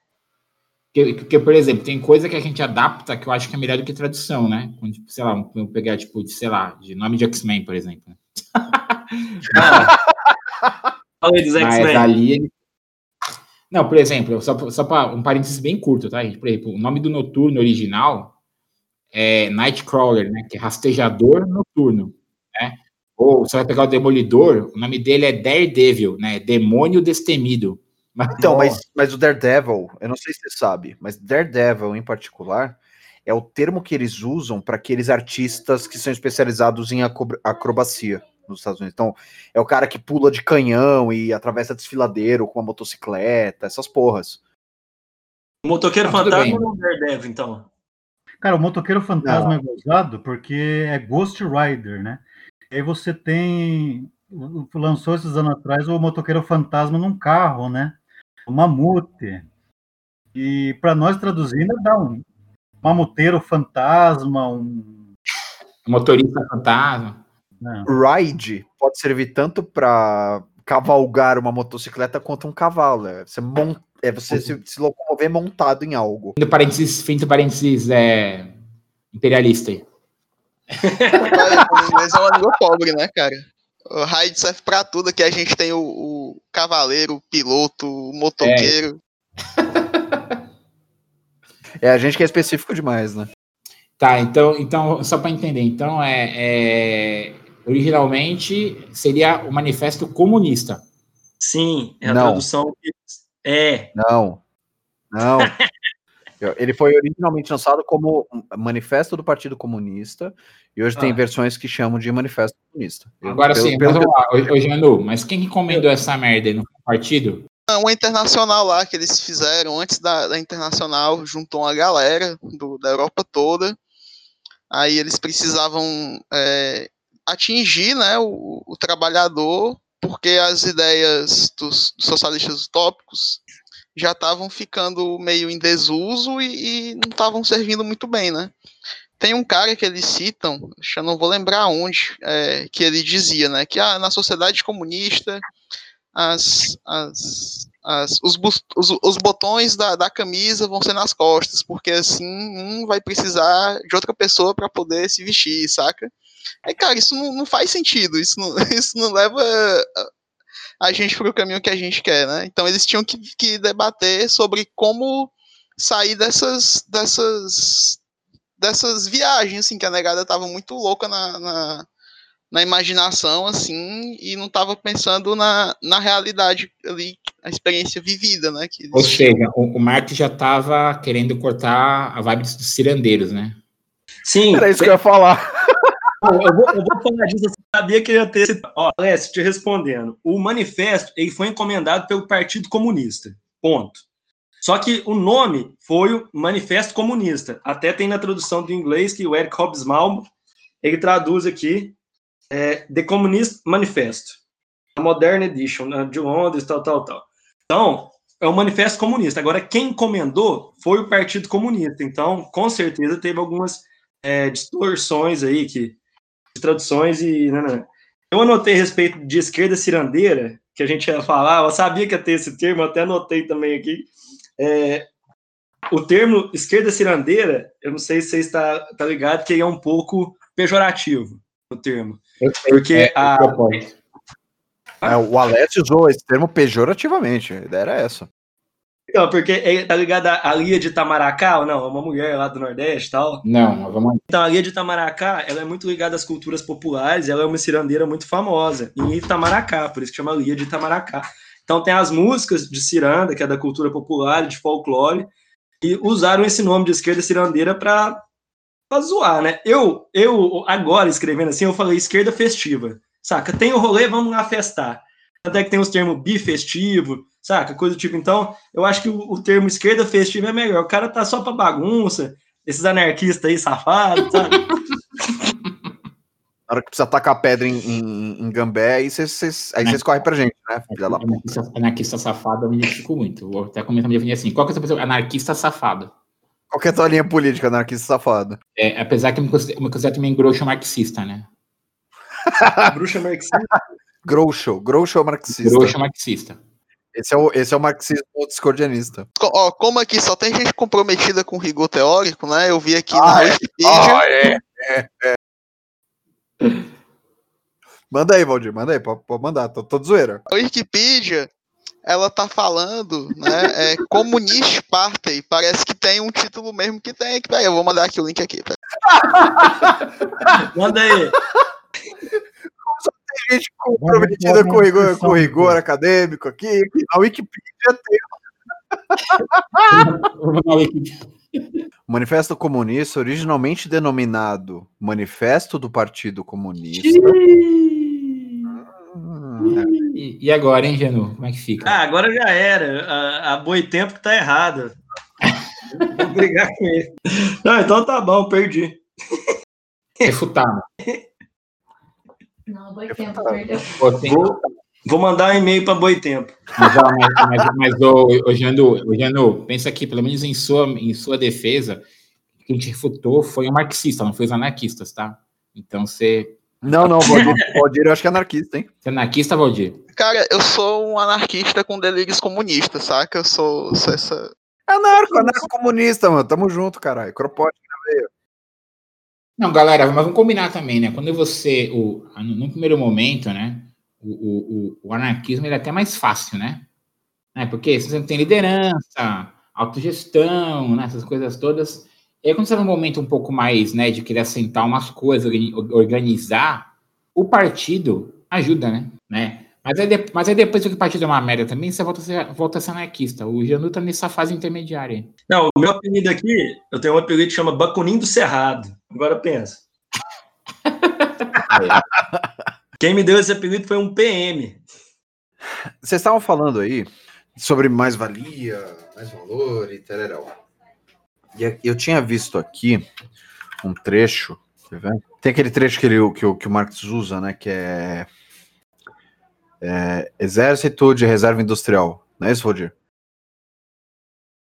Porque, porque, por exemplo, tem coisa que a gente adapta que eu acho que é melhor do que tradução, né? Quando, tipo, sei lá, vamos pegar, tipo, de, sei lá, de nome de X-Men, por exemplo. Falei dos X-Men. ali, Não, por exemplo, só, só para um parênteses bem curto, tá? Por exemplo, o nome do noturno original é Nightcrawler, né? Que é rastejador noturno, né? Ou você vai pegar o Demolidor, o nome dele é Daredevil, né? Demônio Destemido. Mas, então, mas, mas o Daredevil, eu não sei se você sabe, mas Daredevil em particular é o termo que eles usam para aqueles artistas que são especializados em acrobacia nos Estados Unidos. Então, é o cara que pula de canhão e atravessa desfiladeiro com uma motocicleta, essas porras. O motoqueiro ah, fantasma ou o Daredevil, então? Cara, o motoqueiro fantasma não. é gozado porque é Ghost Rider, né? E aí você tem. Lançou esses anos atrás o motoqueiro fantasma num carro, né? O mamute. E para nós traduzindo, dá um mamuteiro fantasma, um. Motorista fantasma. Não. Ride pode servir tanto para cavalgar uma motocicleta quanto um cavalo. É você, mont... é você se, se, locomover montado em algo. Fim parênteses, fim parênteses é... imperialista aí. o inglês é uma língua pobre, né, cara? O ride serve pra tudo. Aqui a gente tem o, o cavaleiro, o piloto, o motoqueiro. É. é a gente que é específico demais, né? Tá, então, então só para entender, então é, é, originalmente seria o Manifesto Comunista. Sim, é a não. tradução. É. Não. Não. Ele foi originalmente lançado como Manifesto do Partido Comunista e hoje ah. tem versões que chamam de Manifesto Comunista. Agora sim, mas vamos lá, ô, Janu, mas quem encomendou essa merda aí no partido? Uma internacional lá que eles fizeram antes da, da internacional, juntou uma galera do, da Europa toda. Aí eles precisavam é, atingir né, o, o trabalhador, porque as ideias dos, dos socialistas utópicos já estavam ficando meio em desuso e, e não estavam servindo muito bem, né? Tem um cara que eles citam, eu não vou lembrar onde, é, que ele dizia, né, que ah, na sociedade comunista as, as, as, os, os, os botões da, da camisa vão ser nas costas, porque assim um vai precisar de outra pessoa para poder se vestir, saca? Aí, cara, isso não, não faz sentido, isso não, isso não leva a gente para o caminho que a gente quer, né? Então eles tinham que, que debater sobre como sair dessas, dessas, dessas viagens, assim, que a negada tava muito louca na, na, na imaginação, assim, e não tava pensando na, na realidade ali, a experiência vivida, né? Que Ou seja, o, o Marx já tava querendo cortar a vibe dos cirandeiros, né? Sim. Era isso que eu ia falar eu, vou, eu vou falar disso, eu sabia que ia ter esse. Ó, Alessio, te respondendo. O manifesto ele foi encomendado pelo Partido Comunista. Ponto. Só que o nome foi o Manifesto Comunista. Até tem na tradução do inglês que o Eric Hobsbawm ele traduz aqui é, The Communist Manifesto, a Modern Edition, né, de Londres, tal, tal, tal. Então, é o Manifesto Comunista. Agora, quem encomendou foi o Partido Comunista. Então, com certeza, teve algumas é, distorções aí que traduções e. Né, né. Eu anotei a respeito de esquerda cirandeira, que a gente ia falar, eu sabia que ia ter esse termo, até anotei também aqui. É, o termo esquerda cirandeira, eu não sei se você está tá ligado, que é um pouco pejorativo o termo. Porque é, a. É, o Alex usou esse termo pejorativamente, a ideia era essa. Então, porque é, tá ligado a, Lia de Itamaracá ou não? É uma mulher lá do Nordeste e tal. Não, vamos Então, a Lia de Itamaracá, ela é muito ligada às culturas populares, ela é uma cirandeira muito famosa em Itamaracá, por isso que chama Lia de Itamaracá. Então, tem as músicas de ciranda, que é da cultura popular, de folclore, e usaram esse nome de esquerda cirandeira para zoar, né? Eu, eu, agora escrevendo assim, eu falei esquerda festiva, saca? Tem o rolê, vamos lá festar. Até que tem os termos bifestivo, saca? Coisa do tipo. Então, eu acho que o, o termo esquerda festiva é melhor. O cara tá só pra bagunça, esses anarquistas aí safados, sabe? Na hora que precisa tacar pedra em, em, em Gambé, aí vocês aí vocês correm pra gente, né? Filha da Anarquista, anarquista safado, eu me identifico muito. Vou até comentar minha opinião assim. Qual que é a pessoa? Anarquista safado. Qual que é a tua linha política, anarquista safado? É, apesar que eu me considero, eu me considero também grosso marxista, né? Bruxa marxista? Groucho, Groucho marxista. Groucho marxista. Esse é o, esse é o marxismo discordianista. Ó, como aqui só tem gente comprometida com rigor teórico, né? Eu vi aqui ah, na é? Wikipedia. Ah, é, é, é. Manda aí, Valdir, manda aí, pode, pode mandar, tô, tô de zoeira. A Wikipedia ela tá falando, né? É Communist Party. Parece que tem um título mesmo que tem. Peraí, eu vou mandar aqui o link aqui. Manda aí. Tem gente comprometida com rigor, com rigor acadêmico aqui. A Wikipedia tem. O Manifesto Comunista, originalmente denominado Manifesto do Partido Comunista. Hum, e, e, agora, hein, Genu? Como é que fica? Ah, agora já era. A, a Boitempo que tá errada. Vou brigar com ele. Não, então tá bom, perdi. Refutado. Não, Boitempo perdeu. Vou, vou mandar um e-mail para Boitempo. Mas, mas, mas, mas ô, ô, Janu, ô, Janu, pensa aqui, pelo menos em sua, em sua defesa, quem te refutou foi o marxista, não foi os anarquistas, tá? Então você não, não, Valdir, Valdir eu acho que é anarquista, hein? Você é anarquista, Valdir? Cara, eu sou um anarquista com delírios comunistas, saca? Eu sou, sou essa. Anarco, anarco-comunista, mano. Tamo junto, caralho. Cropote na veia. Não, galera, mas vamos combinar também, né? Quando você, o, no primeiro momento, né? O, o, o anarquismo ele é até mais fácil, né? né? Porque você não tem liderança, autogestão, né? essas coisas todas. E aí, quando você está num momento um pouco mais, né, de querer assentar umas coisas, organizar, o partido ajuda, né? né? Mas, aí, mas aí depois que o partido é uma merda também, você volta a ser, volta a ser anarquista. O Janu tá nessa fase intermediária. Não, o meu apelido aqui, eu tenho um apelido que chama Bacunim do Cerrado. Agora pensa. Quem me deu esse apelido foi um PM. Vocês estavam falando aí sobre mais-valia, mais valor e tal. E eu tinha visto aqui um trecho, tem aquele trecho que, ele, que, o, que o Marx usa, né? Que é, é Exército de Reserva Industrial. Não é isso, Rodir?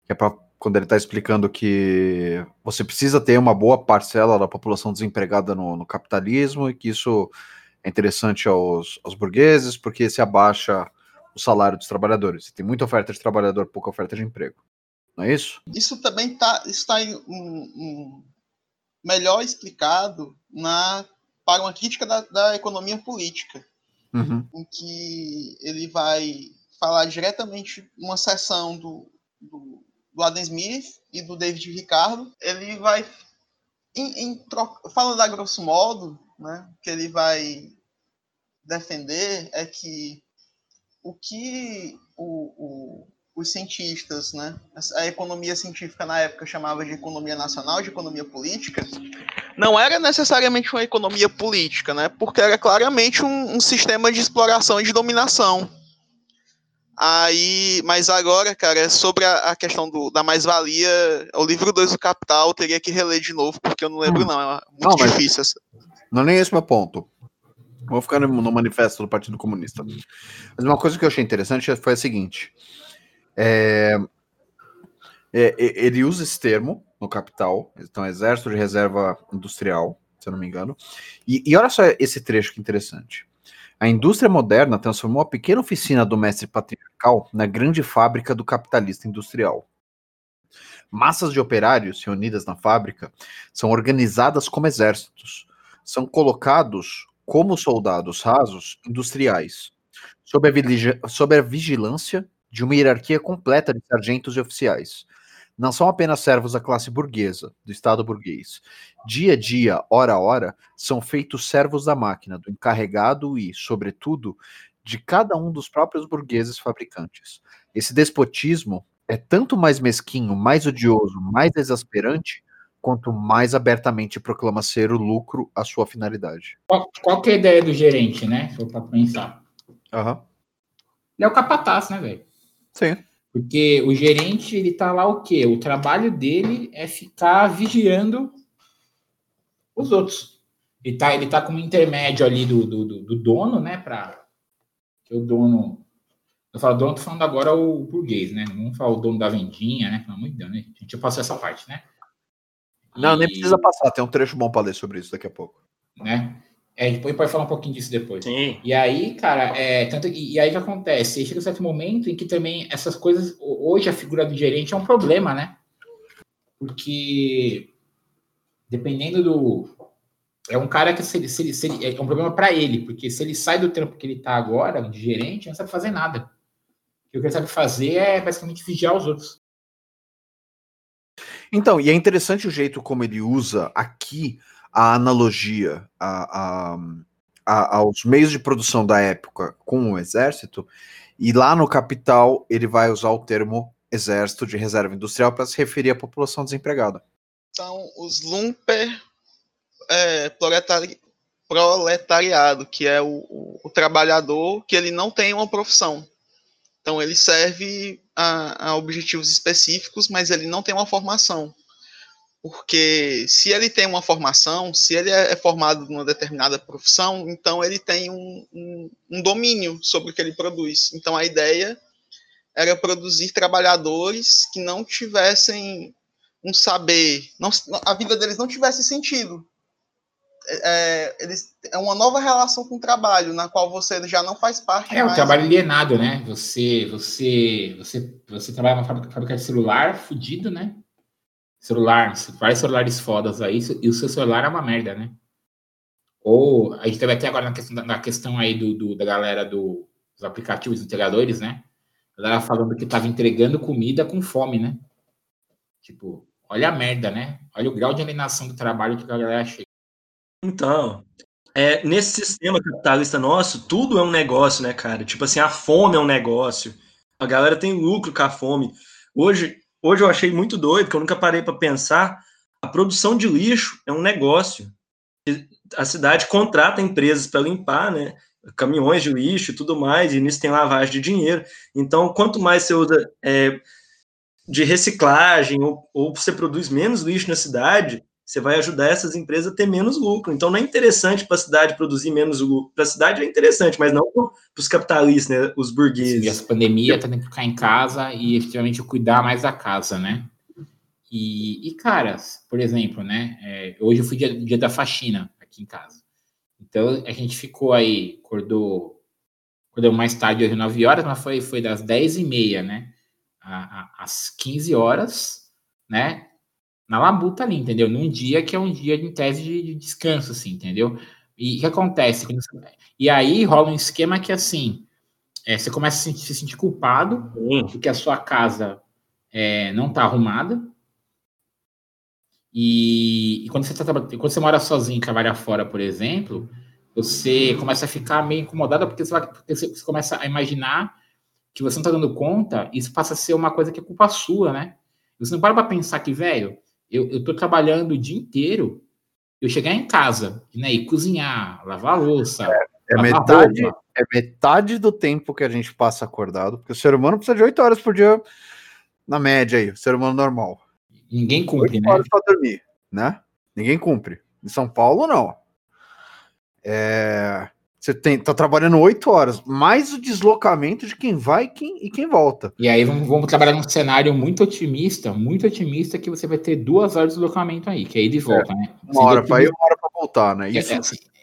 Que é para quando ele está explicando que você precisa ter uma boa parcela da população desempregada no, no capitalismo e que isso é interessante aos, aos burgueses porque se abaixa o salário dos trabalhadores. Tem muita oferta de trabalhador, pouca oferta de emprego. Não é isso? Isso também tá, está em, um, um, melhor explicado na, para uma crítica da, da economia política, uhum. em que ele vai falar diretamente uma sessão do, do, do Adam Smith e do David Ricardo. Ele vai, em, em falando a grosso modo, né, que ele vai defender é que o que o, o os cientistas, né? A economia científica na época chamava de economia nacional, de economia política. Não era necessariamente uma economia política, né? Porque era claramente um, um sistema de exploração e de dominação. Aí, mas agora, cara, sobre a, a questão do, da mais-valia, o livro 2 do Capital, eu teria que reler de novo, porque eu não lembro, hum. não. É muito não, difícil. Essa... Não é nem esse meu ponto. Vou ficar no, no manifesto do Partido Comunista. Mas uma coisa que eu achei interessante foi a seguinte: é, é, ele usa esse termo no Capital, então Exército de Reserva Industrial, se eu não me engano. E, e olha só esse trecho que interessante. A indústria moderna transformou a pequena oficina do mestre patriarcal na grande fábrica do capitalista industrial. Massas de operários reunidas na fábrica são organizadas como exércitos. São colocados como soldados rasos industriais, sob a, sob a vigilância de uma hierarquia completa de sargentos e oficiais. Não são apenas servos da classe burguesa, do Estado burguês. Dia a dia, hora a hora, são feitos servos da máquina, do encarregado e, sobretudo, de cada um dos próprios burgueses fabricantes. Esse despotismo é tanto mais mesquinho, mais odioso, mais exasperante, quanto mais abertamente proclama ser o lucro a sua finalidade. Qual, qual é a ideia do gerente, né? Se for pensar. Uhum. Ele é o capataz, né, velho? Sim. Porque o gerente, ele tá lá o quê? O trabalho dele é ficar vigiando os outros. Ele tá, ele tá como intermédio ali do, do, do dono, né? Para que o dono. Eu falo dono, tô falando agora o burguês, né? Não falo o dono da vendinha, né? Pelo amor de Deus, né? A gente passou essa parte, né? Não, e... nem precisa passar, tem um trecho bom para ler sobre isso daqui a pouco. Né? É, depois pode falar um pouquinho disso depois. Sim. E aí, cara, é, tanto, e, e aí que acontece? Chega um certo momento em que também essas coisas. Hoje a figura do gerente é um problema, né? Porque dependendo do. É um cara que se ele, se ele, se ele é um problema para ele, porque se ele sai do trampo que ele tá agora, de gerente, não sabe fazer nada. E o que ele sabe fazer é basicamente vigiar os outros. Então, e é interessante o jeito como ele usa aqui a analogia a, a, a, aos meios de produção da época com o exército, e lá no Capital ele vai usar o termo exército de reserva industrial para se referir à população desempregada. Então, os lumper é, proletari, proletariado, que é o, o, o, trabalhador que ele não tem uma profissão. Então, ele serve a, a objetivos específicos, mas ele não tem uma formação. Porque se ele tem uma formação, se ele é, é formado numa determinada profissão, então ele tem um, um, um domínio sobre o que ele produz. Então, a ideia era produzir trabalhadores que não tivessem um saber, não, a vida deles não tivesse sentido. É, é, eles, é uma nova relação com o trabalho, na qual você já não faz parte. É, o trabalho alienado, né? Você, você, você, você trabalha numa fábrica, fábrica de celular fudido, né? Celular, vários celulares fodas aí, e o seu celular é uma merda, né? Ou a gente teve até agora na questão, na questão aí do, do da galera do, dos aplicativos integradores, né? A galera falando que estava entregando comida com fome, né? Tipo, olha a merda, né? Olha o grau de alienação do trabalho que a galera chega. Então, é, nesse sistema capitalista nosso, tudo é um negócio, né, cara? Tipo assim, a fome é um negócio. A galera tem lucro com a fome. Hoje, hoje eu achei muito doido, que eu nunca parei para pensar. A produção de lixo é um negócio. A cidade contrata empresas para limpar, né? caminhões de lixo e tudo mais, e nisso tem lavagem de dinheiro. Então, quanto mais você usa é, de reciclagem ou, ou, você produz menos lixo na cidade, você vai ajudar essas empresas a ter menos lucro. Então, não é interessante para a cidade produzir menos lucro. Para a cidade é interessante, mas não para os capitalistas, né, os burgueses. E essa pandemia tá tendo que ficar em casa e efetivamente cuidar mais da casa, né? E, e cara, por exemplo, né? É, hoje eu fui dia, dia da faxina aqui em casa. Então a gente ficou aí, acordou, acordou mais tarde, hoje 9 horas, mas foi, foi das 10 e meia, né? às 15 horas, né? Na labuta ali, entendeu? Num dia que é um dia de tese de, de descanso, assim, entendeu? E o que acontece? E aí rola um esquema que, assim, é, você começa a se sentir, se sentir culpado porque a sua casa é, não tá arrumada, e, e quando, você tá, quando você mora sozinho e trabalha fora, por exemplo, você começa a ficar meio incomodada porque você, vai, porque você começa a imaginar que você não está dando conta, isso passa a ser uma coisa que é culpa sua, né? Você não para para pensar que, velho, eu, eu tô trabalhando o dia inteiro, eu chegar em casa, né, e cozinhar, lavar louça. É, é metade, é metade do tempo que a gente passa acordado, porque o ser humano precisa de oito horas por dia, na média aí, o ser humano normal. Ninguém cumpre, né? Para dormir, né? Ninguém cumpre. Em São Paulo, não. É... Você tem, tá trabalhando oito horas, mais o deslocamento de quem vai e quem, e quem volta. E aí vamos, vamos, trabalhar num cenário muito otimista, muito otimista, que você vai ter duas horas de deslocamento aí, que é de volta, é. né? Uma hora para ir, uma hora para voltar, né? Isso, é,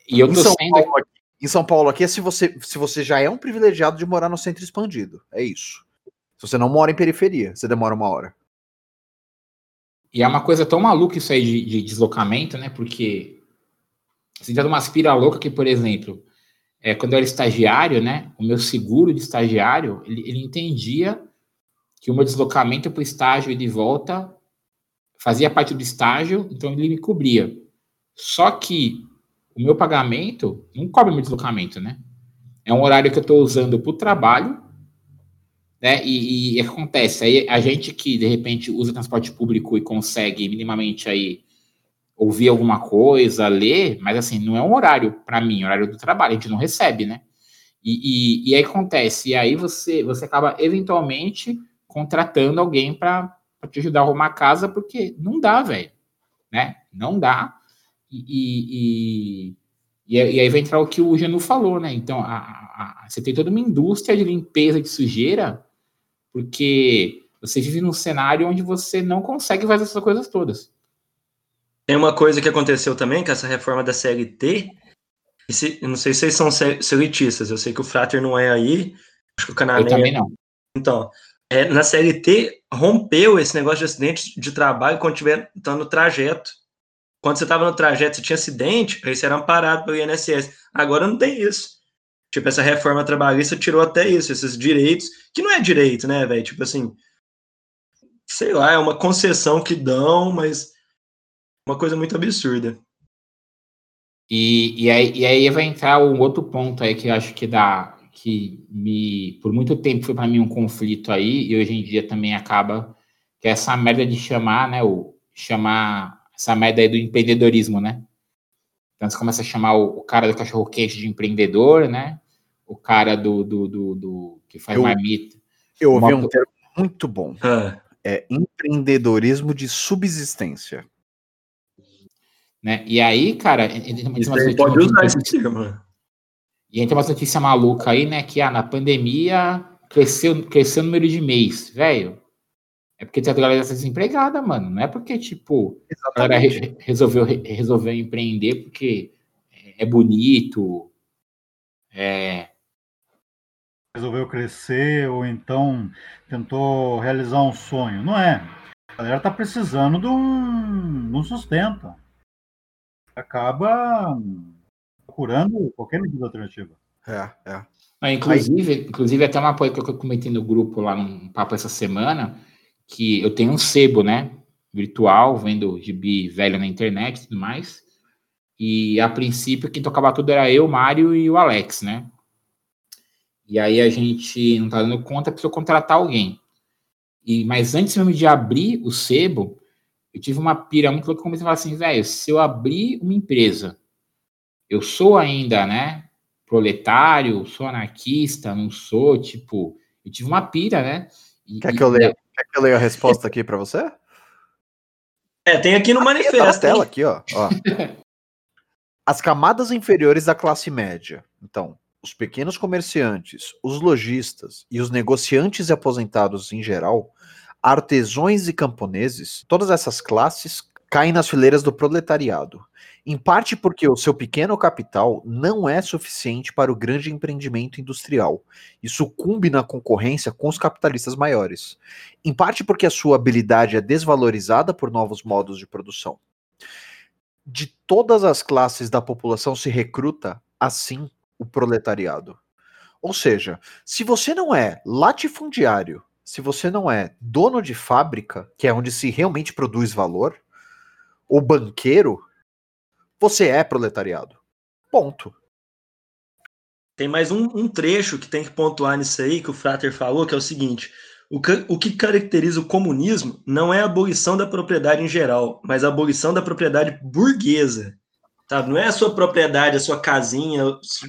e eu tô em São, sendo... Paulo, aqui, em São Paulo aqui é se você, se você já é um privilegiado de morar no centro expandido. É isso. Se você não mora em periferia, você demora uma hora. E é uma coisa tão maluca isso aí de, de deslocamento, né? Porque você já uma aspira louca que, por exemplo, é, quando eu era estagiário, né? O meu seguro de estagiário, ele, ele entendia que o meu deslocamento para o estágio e de volta fazia parte do estágio, então ele me cobria. Só que o meu pagamento não cobre meu deslocamento, né? É um horário que eu estou usando para o trabalho né? E, e, acontece, aí a gente que de repente usa transporte público e consegue minimamente aí ouvir alguma coisa, ler, mas assim, não é um horário para mim, é horário do trabalho, a gente não recebe, né? E, e, e aí acontece, e aí você, você acaba eventualmente contratando alguém para te ajudar a arrumar a casa, porque não dá, velho, né? Não dá. E, e, e, aí vai entrar o que o Janu falou, né? Então, a, a, você tem toda uma indústria de limpeza de sujeira porque você vive num cenário onde você não consegue fazer essas coisas todas. Tem uma coisa que aconteceu também, que essa reforma da CLT, esse, eu não sei se vocês são selitistas, eu sei que o Frater não é aí, acho que o Canané... Eu também não. Então, é, na CLT rompeu esse negócio de acidente de trabalho quando estiver tá no trajeto. Quando você estava no trajeto, você tinha acidente, aí você era amparado pelo INSS. Agora não tem isso. Tipo, essa reforma trabalhista tirou até isso, esses direitos, que não é direito, né, velho? Tipo assim, sei lá, é uma concessão que dão, mas uma coisa muito absurda. E, e, aí, e aí vai entrar um outro ponto aí que eu acho que dá, que me, por muito tempo foi para mim um conflito aí, e hoje em dia também acaba, que é essa merda de chamar, né, o, chamar, essa merda aí do empreendedorismo, né? Então você começa a chamar o, o cara do cachorro-quente de empreendedor, né? o cara do, do, do, do que faz Eu- marmita. Eu ouvi Uma- um termo muito bom. Ah, É empreendedorismo de subsistência. Né? E aí, cara, umas notícias- pode usar esse termo. E entra umas notícias malucas aí, né? Que ah, na pandemia cresceu, cresceu o número de mês, velho. É porque a galera está desempregada, mano. Não é porque, tipo, a galera re- resolveu, re- resolveu empreender porque é bonito. É, resolveu crescer ou então tentou realizar um sonho. Não é. A galera tá precisando de um, de um sustento. Acaba procurando qualquer medida alternativa. É, é. Ah, inclusive, inclusive, até uma coisa que eu comentei no grupo lá num papo essa semana, que eu tenho um sebo, né? Virtual, vendo gibi velho na internet e tudo mais. E a princípio, quem tocava tudo era eu, o Mário e o Alex, né? E aí a gente não tá dando conta, precisou contratar alguém. E, mas antes mesmo de abrir o sebo, eu tive uma pira muito louca, comecei a falar assim, velho, se eu abrir uma empresa, eu sou ainda, né? proletário, sou anarquista, não sou, tipo, eu tive uma pira, né? E- Quer e- que eu leia, quer que eu leia a resposta aqui pra você? É, tem aqui no Tá na manifesto. tela hein? aqui, ó. ó. As camadas inferiores da classe média. Então, os pequenos comerciantes, os lojistas e os negociantes e aposentados em geral, artesãos e camponeses, todas essas classes caem nas fileiras do proletariado. Em parte porque o seu pequeno capital não é suficiente para o grande empreendimento industrial e sucumbe na concorrência com os capitalistas maiores. Em parte porque a sua habilidade é desvalorizada por novos modos de produção. De todas as classes da população se recruta, assim, o proletariado. Ou seja, se você não é latifundiário, se você não é dono de fábrica, que é onde se realmente produz valor, ou banqueiro, você é proletariado. Ponto. Tem mais um, um trecho que tem que pontuar nisso aí, que o Frater falou, que é o seguinte: o, ca- o que caracteriza o comunismo não é a abolição da propriedade em geral, mas a abolição da propriedade burguesa. Tá? Não é a sua propriedade, a sua casinha,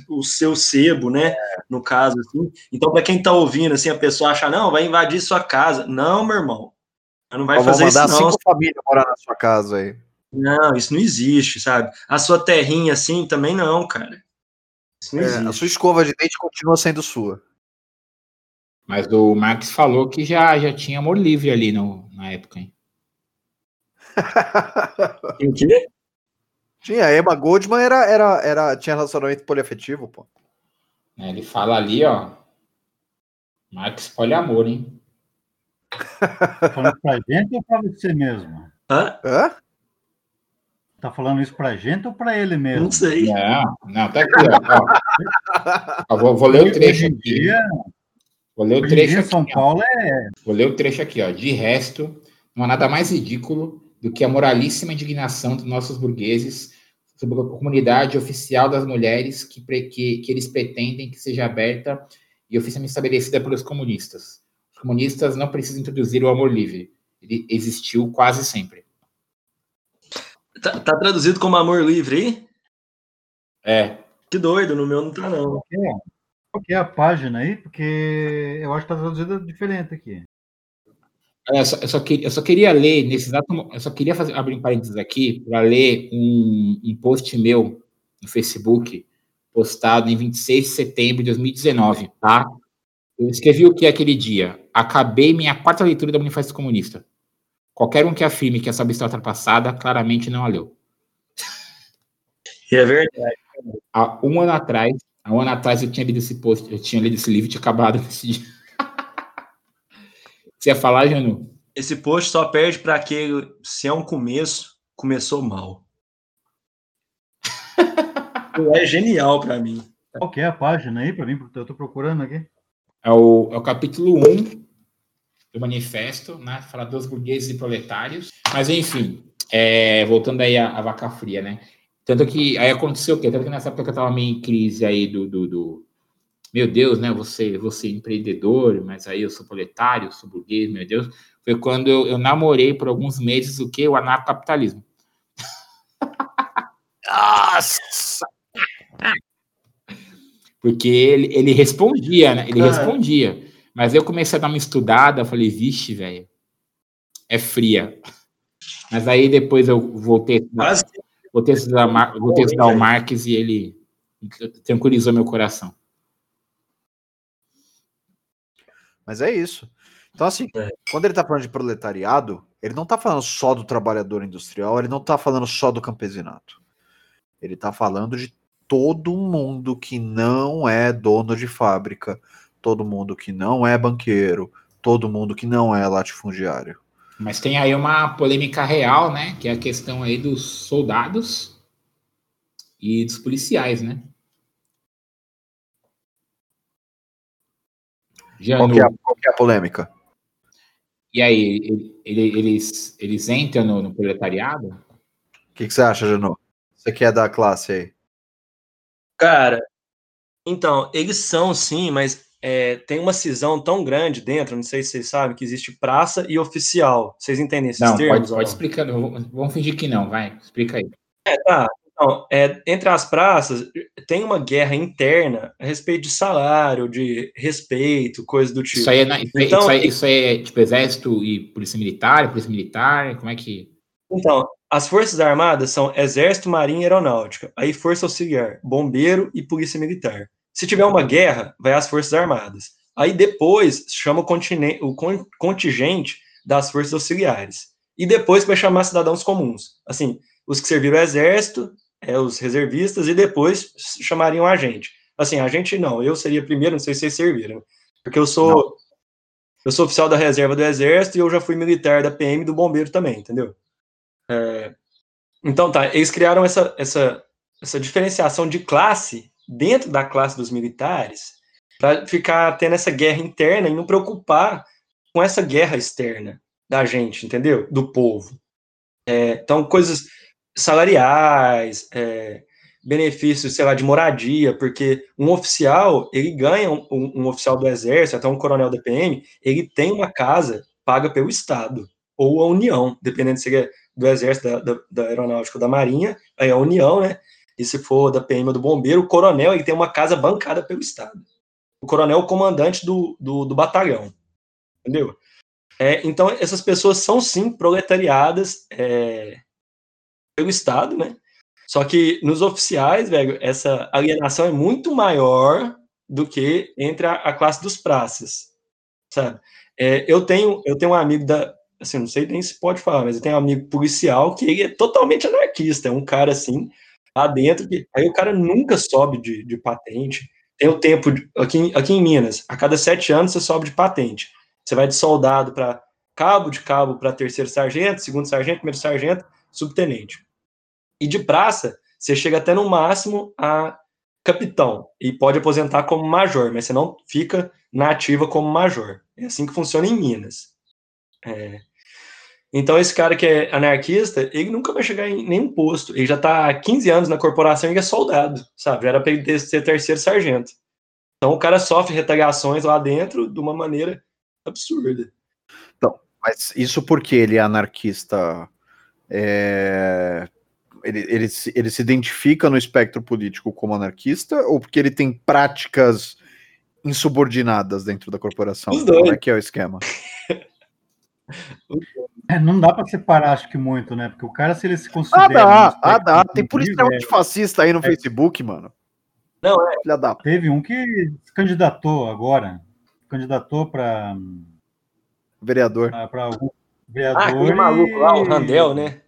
o, seu sebo, né? No caso, assim. Então, para quem tá ouvindo, assim, a pessoa acha, não, vai invadir sua casa. Não, meu irmão. Não vai Eu fazer isso, mandar não. cinco famílias morar na sua casa aí. Não, isso não existe, sabe? A sua terrinha assim também não, cara. Isso não É, existe. a sua escova de dente continua sendo sua. Mas o Marx falou que já, já tinha amor livre ali no, na época, hein? O quê? Tinha, a Emma Goldman era, era, era, tinha relacionamento poliafetivo, pô. Né, Ele fala ali, ó. Marx poliamor, hein? Tá falando pra gente ou pra você mesmo? Hã? Hã? Tá falando isso pra gente ou pra ele mesmo? Não sei. Não, não, tá aqui, ó. ó. Vou, vou ler o trecho aqui. dia, Vou ler o trecho aqui. São. Paulo é Vou ler o trecho aqui, ó. De resto, não há nada mais ridículo do que a moralíssima indignação dos nossos burgueses sobre a comunidade oficial das mulheres que, que, que eles pretendem que seja aberta e oficialmente estabelecida pelos comunistas. Os comunistas não precisam introduzir o amor livre. Ele existiu quase sempre. Tá, tá traduzido como amor livre aí? É, Que doido, no meu não tá, não. Qual que é a página aí? Porque eu acho que tá traduzida diferente aqui. Eu só, eu só queria, eu só queria ler nesse exato eu só queria fazer, abrir um parênteses aqui para ler um, um post meu no Facebook postado em 26 de setembro de 2019, tá? Eu escrevi o que aquele dia? Acabei minha quarta leitura da Manifesto Comunista. Qualquer um que afirme que essa está ultrapassada, claramente não a leu. E é verdade. Há um ano atrás, há um ano atrás eu tinha lido esse post, eu tinha lido esse livro e tinha acabado nesse dia. Você ia falar, Janu? Esse post só perde pra aquele. Se é um começo, começou mal. é genial pra mim. Qual que é a página aí para mim? Porque eu tô procurando aqui. É o, é o capítulo 1 do manifesto, né? Fala dos burgueses e proletários. Mas, enfim, é, voltando aí à, à, vaca fria, né? Tanto que aí aconteceu o quê? Tanto que nessa época eu tava meio em crise aí do, do, do meu Deus, né? Você, você é empreendedor, mas aí eu sou proletário, eu sou burguês, meu Deus. Foi quando eu, eu namorei por alguns meses o que? O anarcocapitalismo. Nossa! Porque ele, ele respondia, né? Ele respondia. Mas eu comecei a dar uma estudada, falei, vixe, velho, é fria. Mas aí depois eu voltei, Quase. voltei a estudar, voltei a estudar o Marx e ele tranquilizou meu coração. Mas é isso. Então, assim, é. quando ele está falando de proletariado, ele não está falando só do trabalhador industrial, ele não está falando só do campesinato. Ele está falando de todo mundo que não é dono de fábrica, todo mundo que não é banqueiro, todo mundo que não é latifundiário. Mas tem aí uma polêmica real, né? Que é a questão aí dos soldados e dos policiais, né? Qual, que é, qual que é a polêmica? E aí, ele, eles, eles entram no, no proletariado? O que, que, você acha, Janu? Você que é da classe aí? Cara, então, eles são sim, mas é, tem uma cisão tão grande dentro, não sei se vocês sabem, que existe praça e oficial. Vocês entendem esses não, termos? Pode, pode explicar, vamos fingir que não, vai, explica aí. É, tá. Então, é, entre as praças, tem uma guerra interna a respeito de salário, de respeito, coisa do tipo. Isso aí é, na, então, isso, aí, isso aí é tipo exército e polícia militar, polícia militar, como é que... Então, as forças armadas são exército, marinha e aeronáutica, aí força auxiliar, bombeiro e polícia militar. Se tiver uma guerra, vai às forças armadas. Aí depois chama o, o contingente das forças auxiliares. E depois vai chamar cidadãos comuns. Assim, os que serviram o exército, é, os reservistas, e depois chamariam a gente. Assim, a gente não, eu seria primeiro, não sei se vocês serviram, porque eu sou não. eu sou oficial da reserva do exército e eu já fui militar da PM e do bombeiro também, entendeu? É, então tá, eles criaram essa, essa, essa diferenciação de classe dentro da classe dos militares para ficar tendo essa guerra interna e não preocupar com essa guerra externa da gente, entendeu? Do povo. É, então, coisas salariais, é, benefícios, sei lá, de moradia, porque um oficial, ele ganha, um, um, oficial do exército, até um coronel da PM, ele tem uma casa paga pelo Estado, ou a União, dependendo se é do exército, da, da, da aeronáutica ou da marinha, aí é a União, né, e se for da PM ou do bombeiro, o coronel, ele tem uma casa bancada pelo Estado. O coronel é o comandante do, do, do batalhão, entendeu? É, então, essas pessoas são, sim, proletariadas, é, pelo Estado, né? Só que nos oficiais, velho, essa alienação é muito maior do que entre a, a classe dos praças, sabe? É, eu tenho eu tenho um amigo da, assim, não sei nem se pode falar, mas eu tenho um amigo policial que ele é totalmente anarquista, é um cara assim, lá dentro, que aí o cara nunca sobe de, de patente, tem o tempo, de, aqui, aqui em Minas, a cada sete anos você sobe de patente, você vai de soldado para cabo, de cabo para terceiro sargento, segundo sargento, primeiro sargento, subtenente. E de praça, você chega até no máximo a capitão e pode aposentar como major, mas você não fica na ativa como major. É assim que funciona em Minas. É. Então, esse cara que é anarquista, ele nunca vai chegar em nenhum posto. Ele já está há 15 anos na corporação e é soldado, sabe? Já era para ele ser terceiro sargento. Então, o cara sofre retaliações lá dentro de uma maneira absurda. Então, mas isso porque ele é anarquista é, ele, ele, ele se identifica no espectro político como anarquista ou porque ele tem práticas insubordinadas dentro da corporação? Como é que é o esquema? É, não dá para separar, acho que muito, né? Porque o cara, se ele se considera. Ah, dá, ah, dá. Tem policial é... fascista aí no é... Facebook, mano. Não, é. Filha da... Teve um que se candidatou agora. Candidatou para. Vereador. Para algum vereador. Ah, aquele maluco lá, o Randel, né?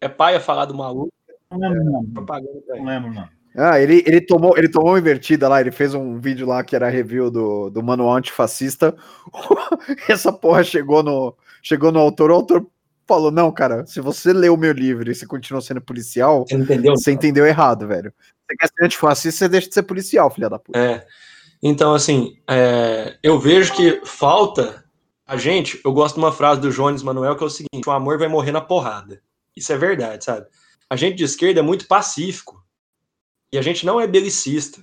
É paia falar do maluco. Não lembro, não. Propaganda não lembro, não. Ah, ele, ele, tomou, ele tomou uma invertida lá, ele fez um vídeo lá que era review do, do manual antifascista. Essa porra chegou no, chegou no autor, o autor Paulo, não, cara, se você leu o meu livro e você continua sendo policial, Você entendeu? você entendeu errado, velho. Você quer ser antifascista, você deixa de ser policial, filha da puta. É. Então, assim, é, eu vejo que falta a gente. Eu gosto de uma frase do Jones Manuel que é o seguinte: o amor vai morrer na porrada. Isso é verdade, sabe? A gente de esquerda é muito pacífico. E a gente não é belicista.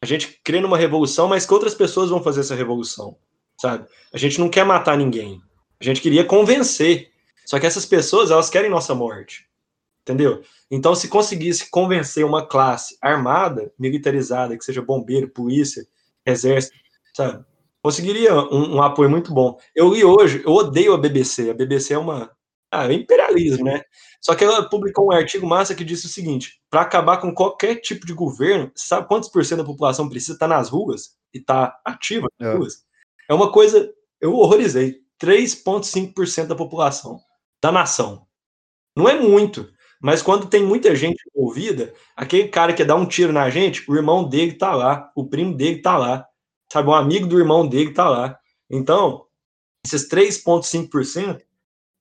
A gente crê numa revolução, mas que outras pessoas vão fazer essa revolução, sabe? A gente não quer matar ninguém. A gente queria convencer. Só que essas pessoas, elas querem nossa morte. Entendeu? Então, se conseguisse convencer uma classe armada, militarizada, que seja bombeiro, polícia, exército, sabe? Conseguiria um, um apoio muito bom. Eu li hoje, eu odeio a BBC. A BBC é uma. Ah, é imperialismo, né? Só que ela publicou um artigo massa que disse o seguinte: para acabar com qualquer tipo de governo, sabe quantos por cento da população precisa estar nas ruas e estar ativa nas É. ruas? É uma coisa. Eu horrorizei. 3,5% da população, da nação. Não é muito, mas quando tem muita gente envolvida, aquele cara que dá um tiro na gente, o irmão dele tá lá, o primo dele tá lá, sabe? Um amigo do irmão dele tá lá. Então, esses 3,5%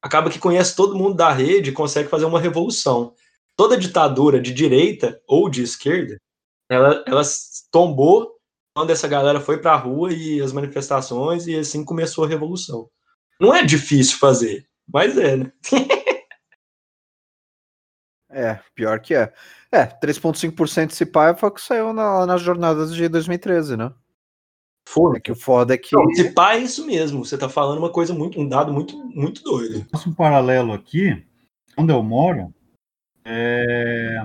acaba que conhece todo mundo da rede e consegue fazer uma revolução. Toda ditadura de direita ou de esquerda, ela, ela tombou quando essa galera foi para a rua e as manifestações e assim começou a revolução. Não é difícil fazer, mas é, né? É, pior que é. É, 3,5% desse pai foi o que saiu na- nas jornadas de 2013, né? Foda. É que o foda é que. Não, se pá, é isso mesmo. Você tá falando uma coisa muito, um dado muito, muito doido. Faço um paralelo aqui, onde eu moro, é,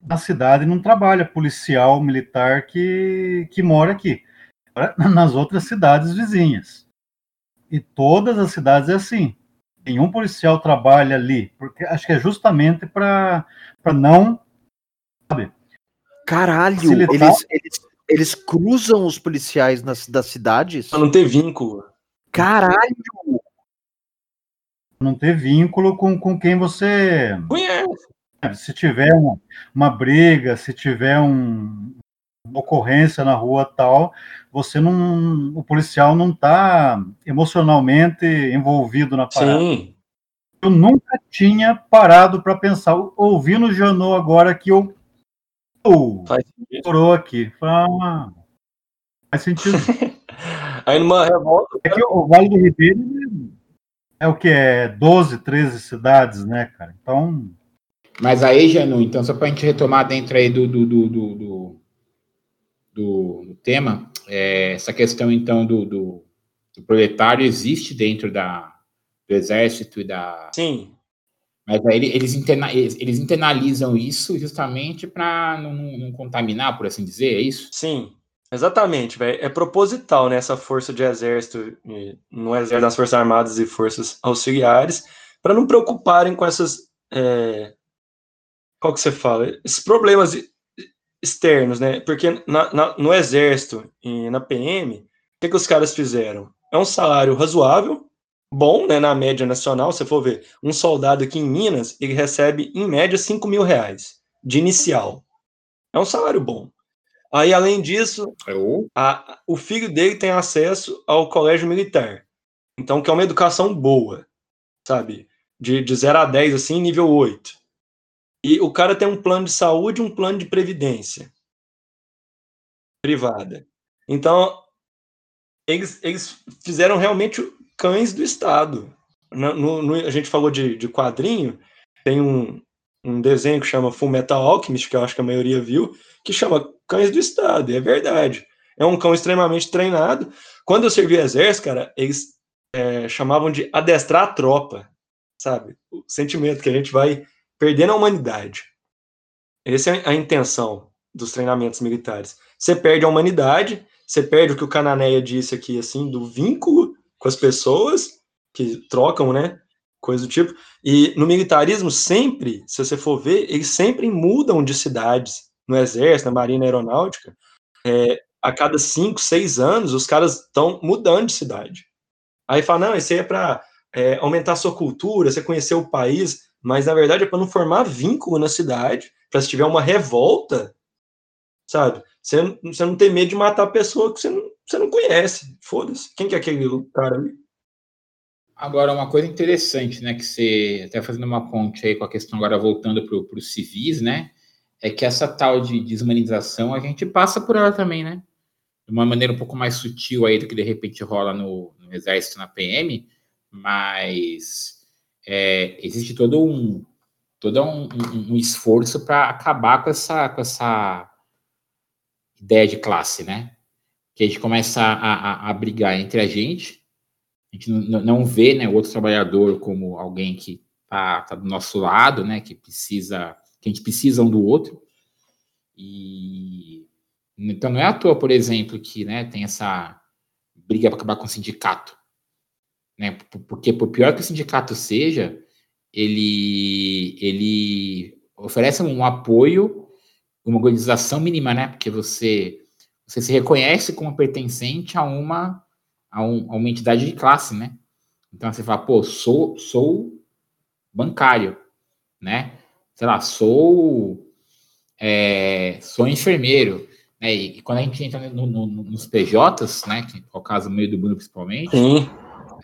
na cidade não trabalha policial militar que, que mora aqui, nas outras cidades vizinhas. E todas as cidades é assim. Nenhum policial trabalha ali, porque acho que é justamente para não. Caralho, Facilitar. eles, eles, eles cruzam os policiais nas, das cidades? Pra não ter vínculo. Caralho! não ter vínculo com, com quem você Conhece. se tiver uma, uma briga, se tiver um, uma ocorrência na rua tal, você não, o policial não está emocionalmente envolvido na parada. Sim. Eu nunca tinha parado para pensar, ouvindo o Janot agora que eu oh, Faz estourou aqui. Ah, faz sentido. Aí numa revolta. É que o Vale do Ribeiro é o que? É 12, 13 cidades, né, cara? Então, Mas aí, Janu, então, só para a gente retomar dentro aí do, do, do, do, do, do- do tema, é, essa questão, então, do, do, do proletário existe dentro da, do exército e da. Sim. Mas aí ele- eles, interna, eles, internalizam isso justamente para não, não- contaminar, por assim dizer, é isso? Sim, exatamente, velho. É proposital, né, essa força de exército, no exército das Forças Armadas e Forças Auxiliares, para não preocuparem com essas. é, qual que você fala? Esses problemas externos, né? Porque na- na- no exército e na PM, o que, que os caras fizeram? É um salário razoável, bom, né, na média nacional, se for ver. Um soldado aqui em Minas, ele recebe, em média, 5 mil reais de inicial. É um salário bom. Aí, além disso, Eu, a- o filho dele tem acesso ao colégio militar. Então, que é uma educação boa, sabe? De, de 0 a 10, assim, nível 8. E o cara tem um plano de saúde e um plano de previdência privada. Então, eles, eles fizeram realmente cães do Estado. No- no- a gente falou de, de quadrinho, tem um, um desenho que chama Full Metal Alchemist, que eu acho que a maioria viu, que chama Cães do Estado, e é verdade. É um cão extremamente treinado. Quando eu servi exército, cara, eles é, chamavam de adestrar a tropa, sabe? O sentimento que a gente vai perdendo a humanidade. Essa é a intenção dos treinamentos militares. Você perde a humanidade, você perde o que o Cananeia disse aqui, assim, do vínculo com as pessoas que trocam, né? Coisa do tipo. E no militarismo, sempre, se você for ver, eles sempre mudam de cidades. No exército, na marinha aeronáutica, é, a cada cinco, seis anos, os caras estão mudando de cidade. Aí fala, não, isso aí é para aumentar a sua cultura, você conhecer o país, mas na verdade é para não formar vínculo na cidade, para se tiver uma revolta, sabe? Você, você não tem medo de matar a pessoa que você não, você não conhece. Foda-se. Quem que é aquele cara ali? Agora, uma coisa interessante, né, que você, até fazendo uma ponte aí com a questão agora voltando para os civis, né, é que essa tal de desumanização a gente passa por ela também, né? De uma maneira um pouco mais sutil aí do que de repente rola no, no Exército, na PM, mas é, existe todo um todo um, um, um esforço para acabar com essa, com essa ideia de classe, né? Que a gente começa a, a, a brigar entre a gente, a gente não, vê né, o outro trabalhador como alguém que está tá do nosso lado, né? Que precisa, que a gente precisa um do outro. E então não é à toa, por exemplo, que né, tem essa briga para acabar com o sindicato. Né? Porque por pior que o sindicato seja, ele, ele oferece um apoio, uma organização mínima, né? Porque você, você se reconhece como pertencente a uma, a, um, a uma entidade de classe, né? Então você fala, pô, sou, sou bancário, né? Sei lá, sou, é, sou enfermeiro, né? E, e quando a gente entra no, no, nos PJs, né? Que é o caso meio do Bruno principalmente, Sim.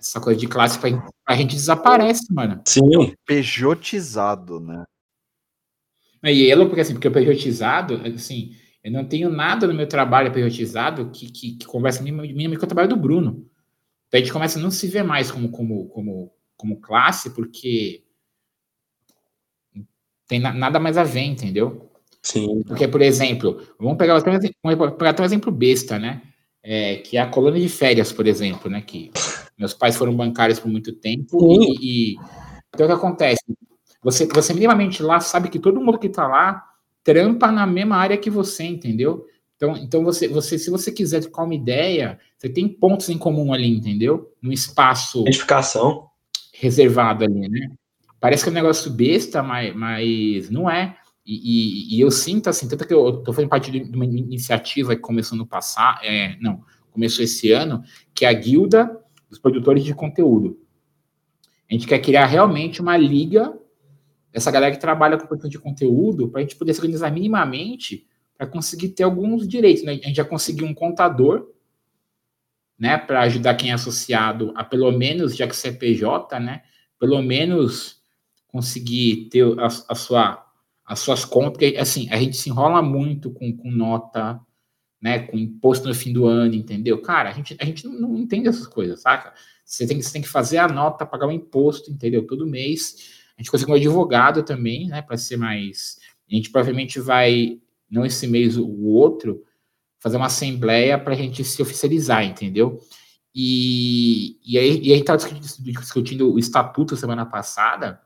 essa coisa de classe pra, a gente desaparece, mano. Sim. Pejotizado, né? E ele, porque assim, porque o pejotizado, assim, eu não tenho nada no meu trabalho pejotizado que, que, que conversa minimamente com o trabalho do Bruno. Então a gente começa a não se ver mais como, como, como, como classe, porque tem na, nada mais a ver, entendeu? Sim. Porque, por exemplo, vamos pegar, vamos pegar até um exemplo besta, né? É, que é a colônia de férias, por exemplo, né? Que meus pais foram bancários por muito tempo e, e, então o que acontece? Você, você minimamente lá sabe que todo mundo que está lá trampa na mesma área que você, entendeu? Então, então você, você, se você quiser trocar uma ideia, você tem pontos em comum ali, entendeu? No espaço Identificação. reservado ali, né? Parece que é um negócio besta, mas, mas não é. E, e, e eu sinto assim, tanto que eu estou fazendo parte de uma iniciativa que começou no passado, é, não, começou esse ano, que é a Guilda dos produtores de conteúdo. A gente quer criar realmente uma liga, essa galera que trabalha com produção de conteúdo, para a gente poder se organizar minimamente para conseguir ter alguns direitos. Né? A gente já conseguiu um contador, né, para ajudar quem é associado a pelo menos, já que você é PJ, né, pelo menos conseguir ter a, a sua, as suas contas, porque assim, a gente se enrola muito com, com nota, né, com imposto no fim do ano, entendeu? Cara, a gente, a gente não, não entende essas coisas, saca? Você tem, você tem que fazer a nota, pagar o imposto, entendeu? Todo mês. A gente consegue um advogado também, né, para ser mais. A gente provavelmente vai, não esse mês, o outro, fazer uma assembleia para a gente se oficializar, entendeu? E, e aí, e aí tá discutindo, discutindo o estatuto semana passada,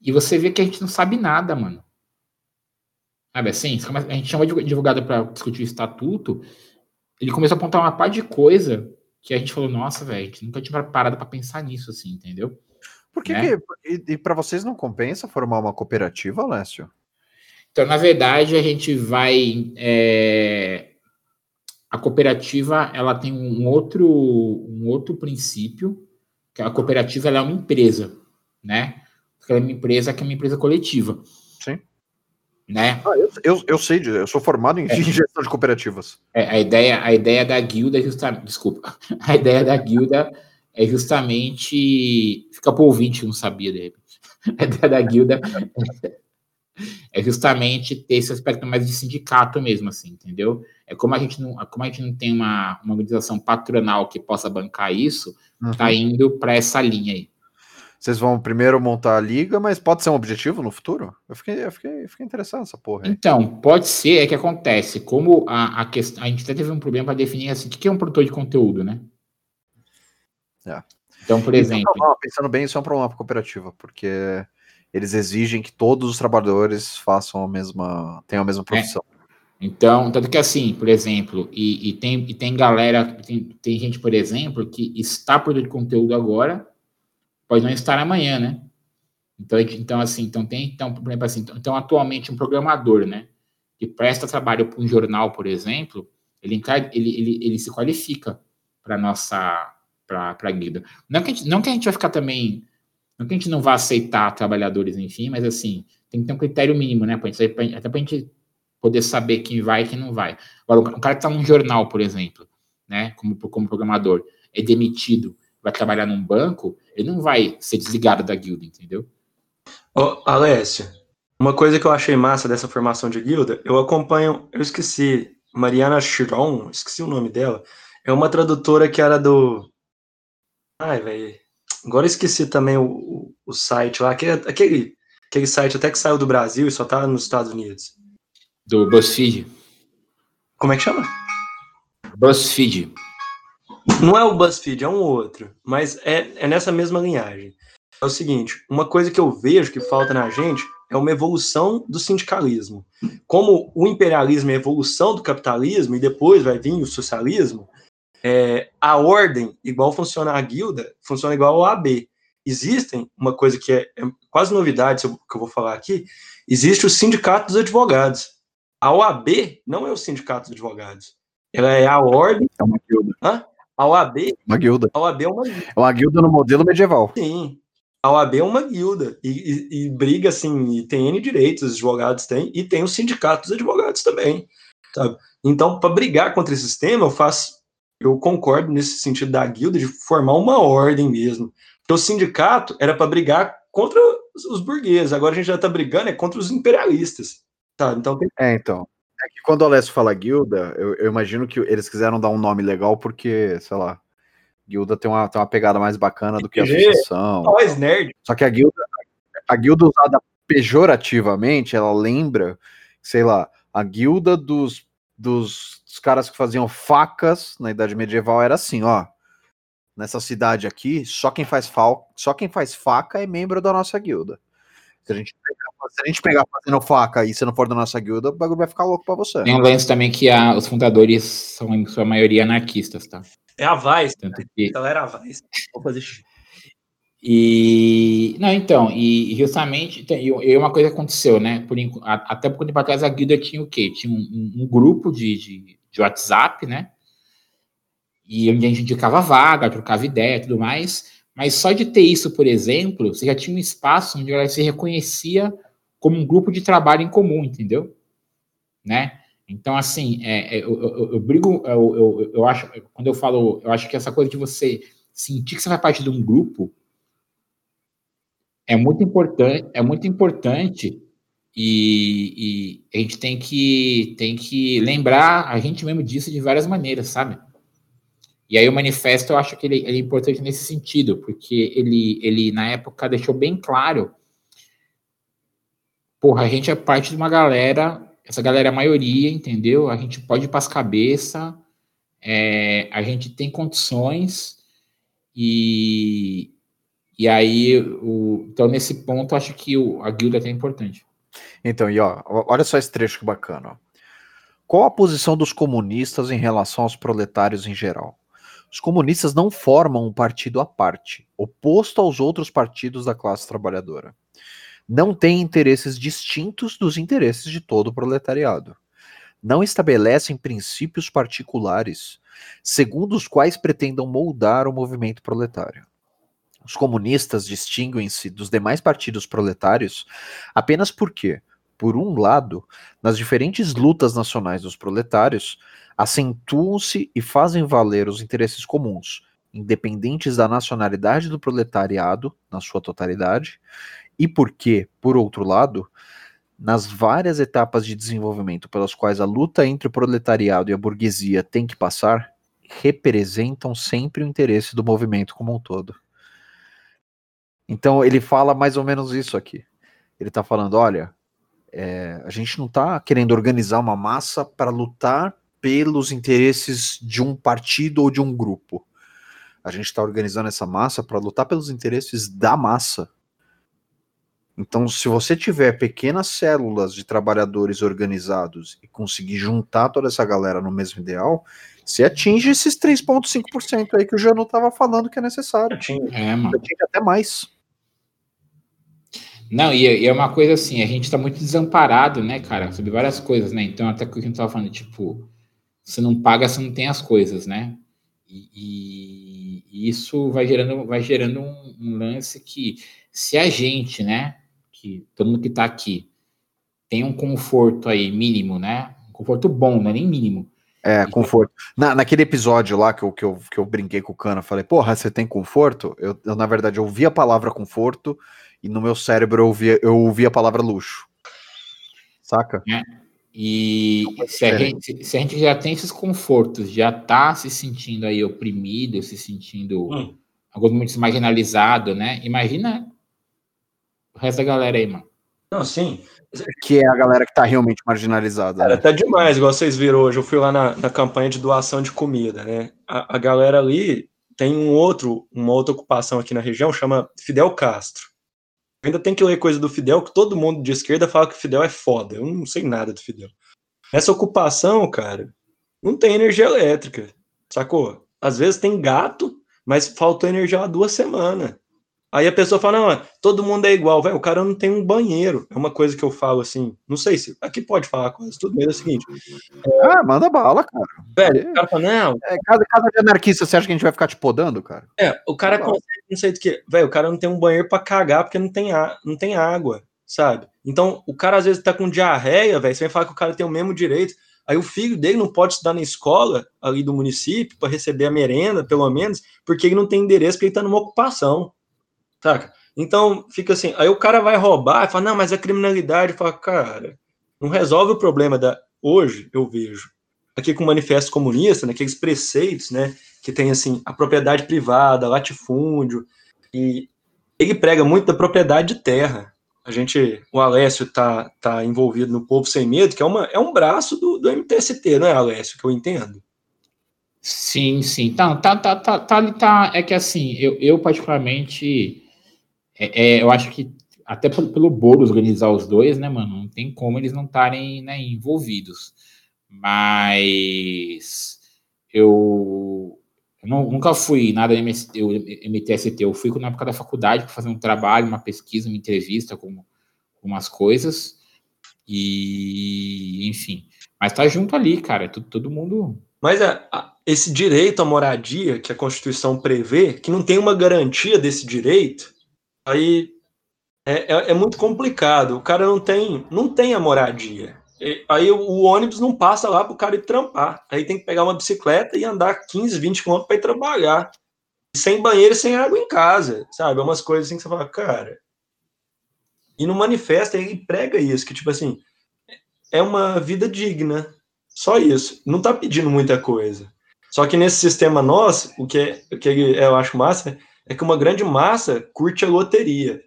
e você vê que a gente não sabe nada, mano. Sabe assim? A gente chamou de advogado para discutir o estatuto. Ele começou a apontar uma par de coisa que a gente falou, nossa, velho, a gente nunca tinha parado para pensar nisso, assim, entendeu? Por que, né? que e, e para vocês não compensa formar uma cooperativa, Lécio? Então, na verdade, a gente vai. É, a cooperativa ela tem um outro, um outro princípio, que a cooperativa é uma empresa, né? Ela é uma empresa que é uma empresa coletiva. Sim né? Ah, eu, eu, eu, sei, eu sou formado em é. gestão de cooperativas. É, a, ideia, a ideia da guilda é justamente. Desculpa. A ideia da guilda é justamente. Fica para o ouvinte que não sabia, de repente. Ideia da guilda é justamente ter esse aspecto mais de sindicato mesmo, assim, entendeu? É como a gente não, como a gente não tem uma, uma organização patronal que possa bancar isso, uhum. tá indo para essa linha aí. Vocês vão primeiro montar a liga, mas pode ser um objetivo no futuro? Eu fiquei, eu fiquei, fiquei interessado nessa porra. Aí. Então, pode ser, é que acontece. Como a, a questão. A gente até teve um problema para definir assim, o que é um produtor de conteúdo, né? É. Então, por exemplo. Problema, pensando bem, isso é um problema para a cooperativa, porque eles exigem que todos os trabalhadores façam a mesma. tenham a mesma é. profissão. É. Então, tanto que assim, por exemplo, e, e, tem, e tem galera, tem, tem gente, por exemplo, que está produzindo conteúdo agora pode não estar amanhã, né? Então, então assim, então tem, então, por exemplo, assim, então, atualmente um programador, né, que presta trabalho para um jornal, por exemplo, ele, ele, ele, ele se qualifica para nossa, para a guida. Não que, gente, não que a gente vai ficar também, não que a gente não vá aceitar trabalhadores, enfim, mas assim, tem que ter um critério mínimo, né, pra gente, até para a gente poder saber quem vai e quem não vai. Agora, um cara que está num jornal, por exemplo, né, como, como programador, é demitido, vai trabalhar num banco, ele não vai ser desligado da guilda, entendeu? Ô, Alessio, uma coisa que eu achei massa dessa formação de guilda, eu acompanho, eu esqueci, Mariana Chiron, esqueci o nome dela, é uma tradutora que era do. Ai, velho. Agora eu esqueci também o, o, o site lá, aquele, aquele, aquele site até que saiu do Brasil e só tá nos Estados Unidos. Do BuzzFeed. Como é que chama? BuzzFeed. Não é o BuzzFeed, é um outro, mas é, é nessa mesma linhagem. É o seguinte, uma coisa que eu vejo que falta na gente é uma evolução do sindicalismo. Como o imperialismo é a evolução do capitalismo e depois vai vir o socialismo, é, a ordem, igual funciona a guilda, funciona igual ao AB. Existem, uma coisa que é, é quase novidade que eu vou falar aqui, existe o sindicato dos advogados. A OAB não é o sindicato dos advogados. Ela é a ordem. É uma guilda. Hã? A OAB. Uma guilda. A OAB é uma guilda. É uma guilda no modelo medieval. Sim. A OAB é uma guilda e, e, e, briga assim, e tem N direitos, os advogados têm, e tem o sindicato dos advogados também, sabe? Então, para brigar contra esse sistema, eu faço, eu concordo nesse sentido da guilda de formar uma ordem mesmo. Porque o sindicato era para brigar contra os, burgueses, agora a gente já está brigando é contra os imperialistas, tá? Então tem... É, então. É que quando o Alessio fala guilda, eu, eu imagino que eles quiseram dar um nome legal porque, sei lá, guilda tem uma, tem uma pegada mais bacana do que a associação. Nós, nerd. Só que a guilda, a guilda usada pejorativamente, ela lembra, sei lá, a guilda dos, dos, dos caras que faziam facas na Idade Medieval era assim, ó. Nessa cidade aqui, só quem faz, fal, só quem faz faca é membro da nossa guilda. Se a gente pegar, se a gente pegar fazendo faca e você não for da nossa guilda, o bagulho vai ficar louco pra você. Tem um lance também que a, os fundadores são, em sua maioria, anarquistas, tá? É a Vaz. Tanto que... Galera, a Vaz. Vou fazer E. Não, então, e justamente, e, uma coisa aconteceu, né? Por, até por tempo atrás a guilda tinha o quê? Tinha um, um grupo de, de, de, WhatsApp, né? E onde a gente indicava vaga, trocava ideia e tudo mais. Mas só de ter isso, por exemplo, você já tinha um espaço onde ela se reconhecia como um grupo de trabalho em comum, entendeu? Né? Então, assim, é, é, eu, eu, eu, brigo, eu, eu, eu acho, quando eu falo, eu acho que essa coisa de você sentir que você faz parte de um grupo é muito importante, é muito importante e, e, a gente tem que, tem que lembrar a gente mesmo disso de várias maneiras, sabe? E aí o manifesto eu acho que ele, ele é importante nesse sentido, porque ele, ele na época deixou bem claro, porra, a gente é parte de uma galera essa galera é a maioria, entendeu? A gente pode ir para as cabeças, é, a gente tem condições e, e aí, o, então nesse ponto, acho que o, a guilda é importante. Então, e ó, olha só esse trecho que bacana. Qual a posição dos comunistas em relação aos proletários em geral? Os comunistas não formam um partido à parte, oposto aos outros partidos da classe trabalhadora não tem interesses distintos dos interesses de todo o proletariado. Não estabelecem princípios particulares, segundo os quais pretendam moldar o movimento proletário. Os comunistas distinguem-se dos demais partidos proletários apenas porque, por um lado, nas diferentes lutas nacionais dos proletários, acentuam-se e fazem valer os interesses comuns, independentes da nacionalidade do proletariado, na sua totalidade, e porque, por outro lado, nas várias etapas de desenvolvimento pelas quais a luta entre o proletariado e a burguesia tem que passar, representam sempre o interesse do movimento como um todo. Então ele fala mais ou menos isso aqui. Ele está falando, olha, é, a gente não está querendo organizar uma massa para lutar pelos interesses de um partido ou de um grupo. A gente está organizando essa massa para lutar pelos interesses da massa, então, se você tiver pequenas células de trabalhadores organizados e conseguir juntar toda essa galera no mesmo ideal, você atinge esses 3,5% aí que o Jano estava falando que é necessário. Atinge, é, mano. atinge até mais. Não, e, e, é uma coisa assim, a gente está muito desamparado, né, cara, sobre várias coisas, né? Então, até que a gente estava falando, tipo, você não paga, você não tem as coisas, né? E, e, isso vai gerando, vai gerando um, um lance que, se a gente, né, que todo mundo que está aqui tem um conforto aí mínimo, né? Um conforto bom, não é nem mínimo. É, conforto. Na, naquele episódio lá que eu, que, eu, que eu brinquei com o Cana, falei, porra, você tem conforto? Eu, eu, na verdade, eu ouvi a palavra conforto e no meu cérebro eu ouvi, eu ouvi a palavra luxo. Saca? É. E se a, gente, se a, gente, já tem esses confortos, já tá se sentindo aí oprimido, se sentindo hum. alguns momentos marginalizado, né? Imagina o resto da galera aí, mano. Não, sim. Que é a galera que tá realmente marginalizada. Cara, né? tá demais, igual vocês viram hoje. Eu fui lá na, na campanha de doação de comida, né? A, a galera ali tem um outro, uma outra ocupação aqui na região, chama Fidel Castro. Ainda tem que ler coisa do Fidel, que todo mundo de esquerda fala que o Fidel é foda. Eu não sei nada do Fidel. Essa ocupação, cara, não tem energia elétrica, sacou? Às vezes tem gato, mas faltou energia há duas semanas. Aí a pessoa fala, não, todo mundo é igual, velho, o cara não tem um banheiro. É uma coisa que eu falo assim, não sei se, aqui pode falar coisas, tudo bem, é o seguinte. É, ah, manda bala, cara. Velho, o cara fala, não. É, casa, casa de anarquista, você acha que a gente vai ficar te podando, cara? É, o cara consegue, não sei do que, velho, o cara não tem um banheiro para cagar porque não tem, a, não tem água, sabe? Então, o cara às vezes tá com diarreia, velho, você vem falar que o cara tem o mesmo direito. Aí o filho dele não pode estudar na escola ali do município para receber a merenda, pelo menos, porque ele não tem endereço, porque ele tá numa ocupação. Saca? Então, fica assim, aí o cara vai roubar e fala, não, mas a criminalidade, fala, cara, não resolve o problema da. Hoje, eu vejo, aqui com o Manifesto Comunista, né, aqueles preceitos, né, que tem, assim, a propriedade privada, latifúndio, e ele prega muito da propriedade de terra. A gente, o Alessio tá, tá envolvido no Povo Sem Medo, que é, uma, é um braço do, do MTST, não é, Alessio, que eu entendo? Sim, sim. Tá, tá, tá, tá, tá, tá, é que assim, eu, eu particularmente é, é, eu acho que até pelo, pelo Boros organizar os dois, né, mano? Não tem como eles não estarem né, envolvidos. Mas eu, eu não, nunca fui nada MST, MTST. Eu fui na época da faculdade para fazer um trabalho, uma pesquisa, uma entrevista com, com umas coisas. E, enfim. Mas tá junto ali, cara. Todo, todo mundo. Mas é, esse direito à moradia que a Constituição prevê, que não tem uma garantia desse direito, Aí é, é, é, muito complicado. O cara não tem, não tem a moradia. E, aí o, o, ônibus não passa lá para o cara ir trampar. Aí tem que pegar uma bicicleta e andar 15, 20 quilômetros para ir trabalhar. Sem banheiro e sem água em casa, sabe? É umas coisas assim que você fala, cara. E no manifesto ele prega isso, que tipo assim, é uma vida digna. Só isso. Não tá pedindo muita coisa. Só que nesse sistema nosso, o que, é, o que eu acho massa é que uma grande massa curte a loteria.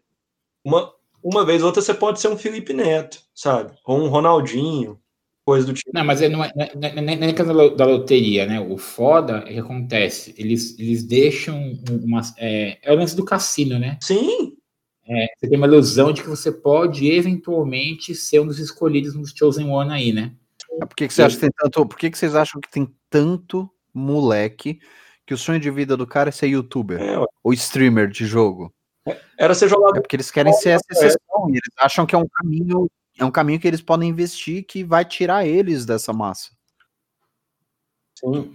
Uma, uma vez ou outra você pode ser um Felipe Neto, sabe? Ou um Ronaldinho, coisa do tipo. Não, mas não é, não é, não é da loteria, né? O foda é que acontece, eles, eles deixam uma. É, é o lance do cassino, né? Sim. É, você tem uma ilusão de que você pode eventualmente ser um dos escolhidos nos Chosen One aí, né? Por que, que você acha que tem tanto. Por que, que vocês acham que tem tanto moleque que o sonho de vida do cara é ser youtuber é, ou streamer de jogo. É, era ser jogador. É porque eles querem ser essa exceção. É. Eles acham que é um caminho, é um caminho que eles podem investir que vai tirar eles dessa massa. Sim.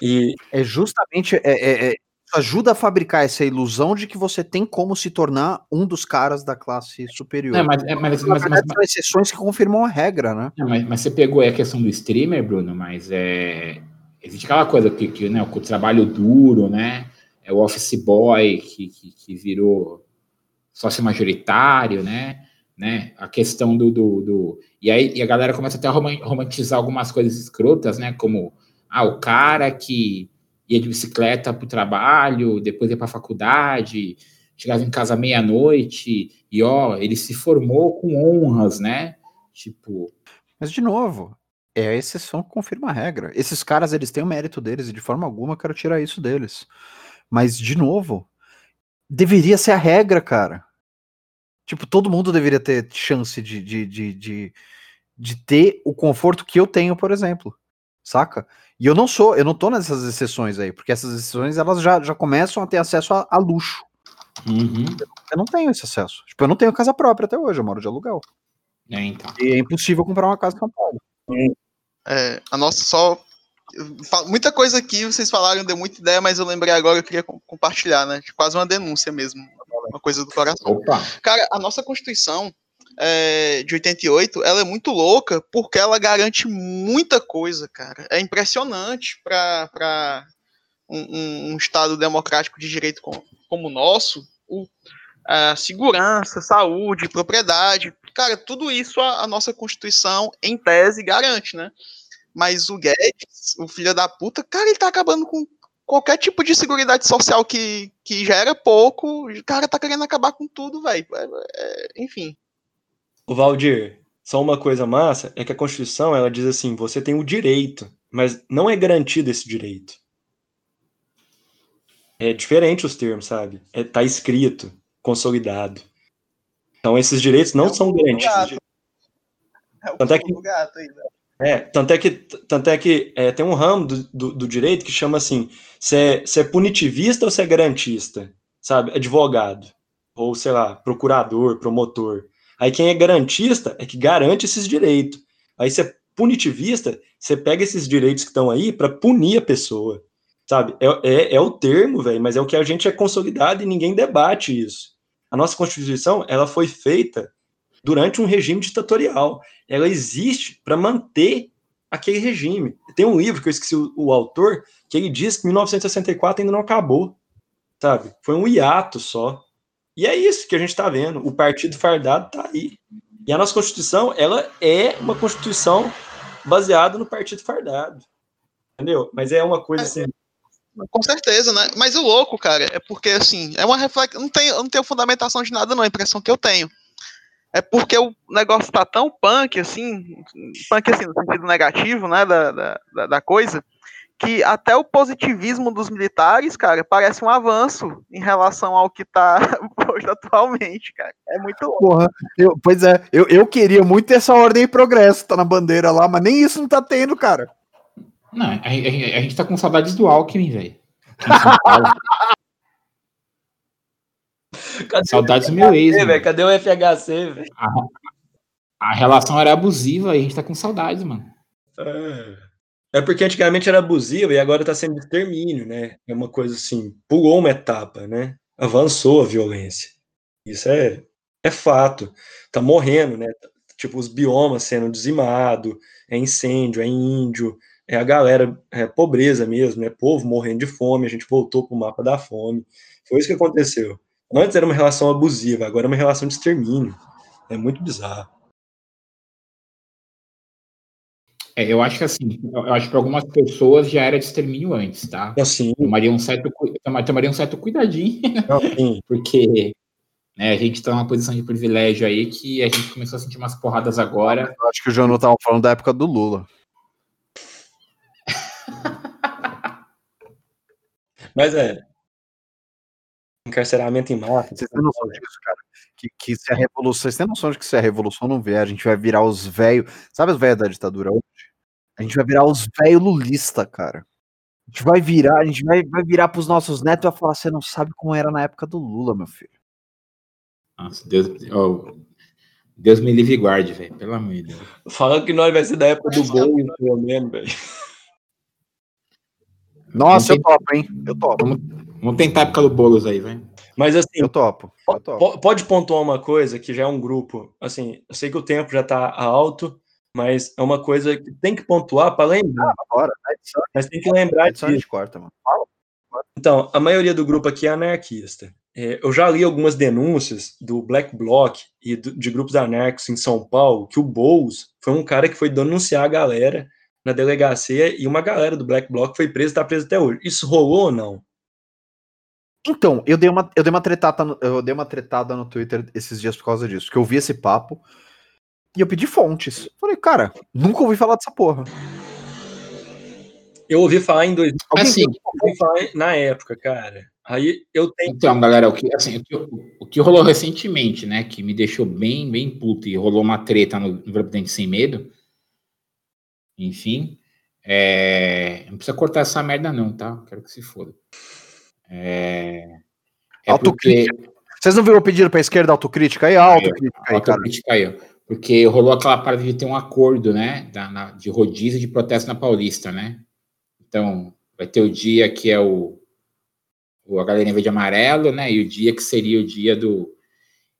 E é justamente é, é, é ajuda a fabricar essa ilusão de que você tem como se tornar um dos caras da classe superior. É, mas, é, mas, mas, mas, são exceções que confirmam a regra, né? É, mas, mas, você pegou a questão do streamer, Bruno, mas é, existe aquela coisa que, que né, o trabalho duro, né? É o office boy que, que, que virou sócio majoritário, né? né? A questão do, do, do, E aí e a galera começa até a romantizar algumas coisas escrotas, né? Como ah, o cara que ia de bicicleta para o trabalho, depois ia para a faculdade, chegava em casa meia-noite e ó, ele se formou com honras, né? Tipo. Mas de novo, é a exceção que confirma a regra. Esses caras, eles têm o mérito deles e de forma alguma eu quero tirar isso deles. Mas, de novo, deveria ser a regra, cara. Tipo, todo mundo deveria ter chance de, de, de, de, de ter o conforto que eu tenho, por exemplo. Saca? E eu não sou, eu não tô nessas exceções aí, porque essas exceções elas já, já começam a ter acesso a, a luxo. Uhum. Eu não tenho esse acesso. Tipo, eu não tenho casa própria até hoje, eu moro de aluguel. É, então. E é impossível comprar uma casa em São Paulo. É, a nossa só. Muita coisa aqui vocês falaram, deu muita ideia, mas eu lembrei agora, eu queria compartilhar, né? Quase uma denúncia mesmo. Uma coisa do coração. Opa. Cara, a nossa Constituição, é, de 88, ela é muito louca porque ela garante muita coisa, cara. É impressionante para um, um, Estado democrático de direito como, como o nosso, o, a segurança, saúde, propriedade, cara, tudo isso a, a, nossa Constituição, em tese, garante, né? Mas o Guedes, o filho da puta, cara, ele tá acabando com qualquer tipo de seguridade social que, que já era pouco, o cara tá querendo acabar com tudo, velho. É, é, enfim. O Valdir, só uma coisa massa é que a Constituição ela diz assim: você tem o direito, mas não é garantido esse direito. É diferente os termos, sabe? É, tá escrito, consolidado. Então esses direitos não é são garantidos. É o tanto é que, gato aí, é, tanto é que, tanto é que é, tem um ramo do, do, do, direito que chama assim: se é, é punitivista ou se é garantista, sabe? Advogado, ou sei lá, procurador, promotor. Aí quem é garantista é que garante esses direitos. Aí se é punitivista, você pega esses direitos que estão aí para punir a pessoa sabe? É, é, é o termo, velho, mas é o que a gente é consolidado e ninguém debate isso. A nossa Constituição, ela foi feita durante um regime ditatorial. Ela existe para manter aquele regime. Tem um livro que eu esqueci o, o, autor, que ele diz que 1964 ainda não acabou, sabe? Foi um hiato só. E é isso que a gente está vendo. O partido fardado está aí. E a nossa Constituição, ela é uma Constituição baseada no partido fardado. Entendeu? Mas é uma coisa assim com certeza, né? Mas o louco, cara, é porque assim, é uma reflexão. Não tem, não tenho fundamentação de nada, não, a impressão que eu tenho. É porque o negócio tá tão punk, assim, punk assim, no sentido negativo, né, da, da, da coisa, que até o positivismo dos militares, cara, parece um avanço em relação ao que tá hoje atualmente, cara. É muito louco. Porra, eu, pois é, eu, eu queria muito essa ordem e progresso, tá na bandeira lá, mas nem isso não tá tendo, cara. Não, a, a, a gente tá com saudades do Alckmin, velho. saudades do meu ex. Véio, cadê o FHC, velho? A, a, relação era abusiva e a gente tá com saudades, mano. É porque antigamente era abusiva e agora tá sendo extermínio, né? É uma coisa assim, pulou uma etapa, né? Avançou a violência. Isso é, é fato. Tá morrendo, né? Tipo, os biomas sendo dizimados, é incêndio, é índio, é a galera, é pobreza mesmo, é povo morrendo de fome, a gente voltou para o mapa da fome. Foi isso que aconteceu. Antes era uma relação abusiva, agora é uma relação de extermínio. É muito bizarro. É, eu acho que assim, eu acho que para algumas pessoas já era de extermínio antes, tá? Assim. Tomaria um certo, tomaria um certo cuidadinho, Assim. porque né, a gente está numa posição de privilégio aí que a gente começou a sentir umas porradas agora. Eu acho que o João estava falando da época do Lula. Mas é. Encarceramento em massa. Vocês têm noção disso, cara? Que, que se a revolução. Vocês têm noção de que se a revolução não vier, a gente vai virar os velhos. Sabe os velhos da ditadura hoje? A gente vai virar os velhos lulista, cara. A gente vai virar, a gente vai, vai virar pros nossos netos e vai falar: você não sabe como era na época do Lula, meu filho. Nossa, Deus, oh, Deus me livre e guarde, velho. Pelo amor de Deus. Fala que nós vai ser da época do Boulos, pelo menos, velho. Nossa, eu topo, hein? Eu topo. Vamos, vamos tentar a época do Boulos aí, velho. Mas assim, eu topo, eu topo. Pode pontuar uma coisa que já é um grupo. Assim, eu sei que o tempo já tá alto, mas é uma coisa que tem que pontuar para lembrar. Ah, bora, mas tem que lembrar disso. Corta, mano. Então, a maioria do grupo aqui é anarquista. É, eu já li algumas denúncias do Black Bloc e de grupos anarquistas em São Paulo que o Boulos foi um cara que foi denunciar a galera na delegacia e uma galera do Black Bloc foi presa e está presa até hoje. Isso rolou ou não? Então, eu dei uma, eu dei uma tretada, no, eu dei uma tretada no Twitter esses dias por causa disso, que eu vi esse papo e eu pedi fontes. Falei, cara, nunca ouvi falar dessa porra. Eu ouvi falar em dois. Assim, eu ouvi falar na época, cara. Aí eu tenho. Então, galera, o que, assim, o que, o que, rolou recentemente, né? Que me deixou bem, bem puto e rolou uma treta no, no Presidente Sem Medo. Enfim. É, não precisa cortar essa merda, não, tá? Quero que se foda. É, é autocrítica. Porque... Vocês não viram o pedido para a esquerda autocrítica aí? Autocrítica aí, autocrítica aí. Porque rolou aquela parada de ter um acordo, né? Da, na, de rodízio de protesto na Paulista, né? Então, vai ter o dia que é o a galerinha verde amarelo, né? E o dia que seria o dia do.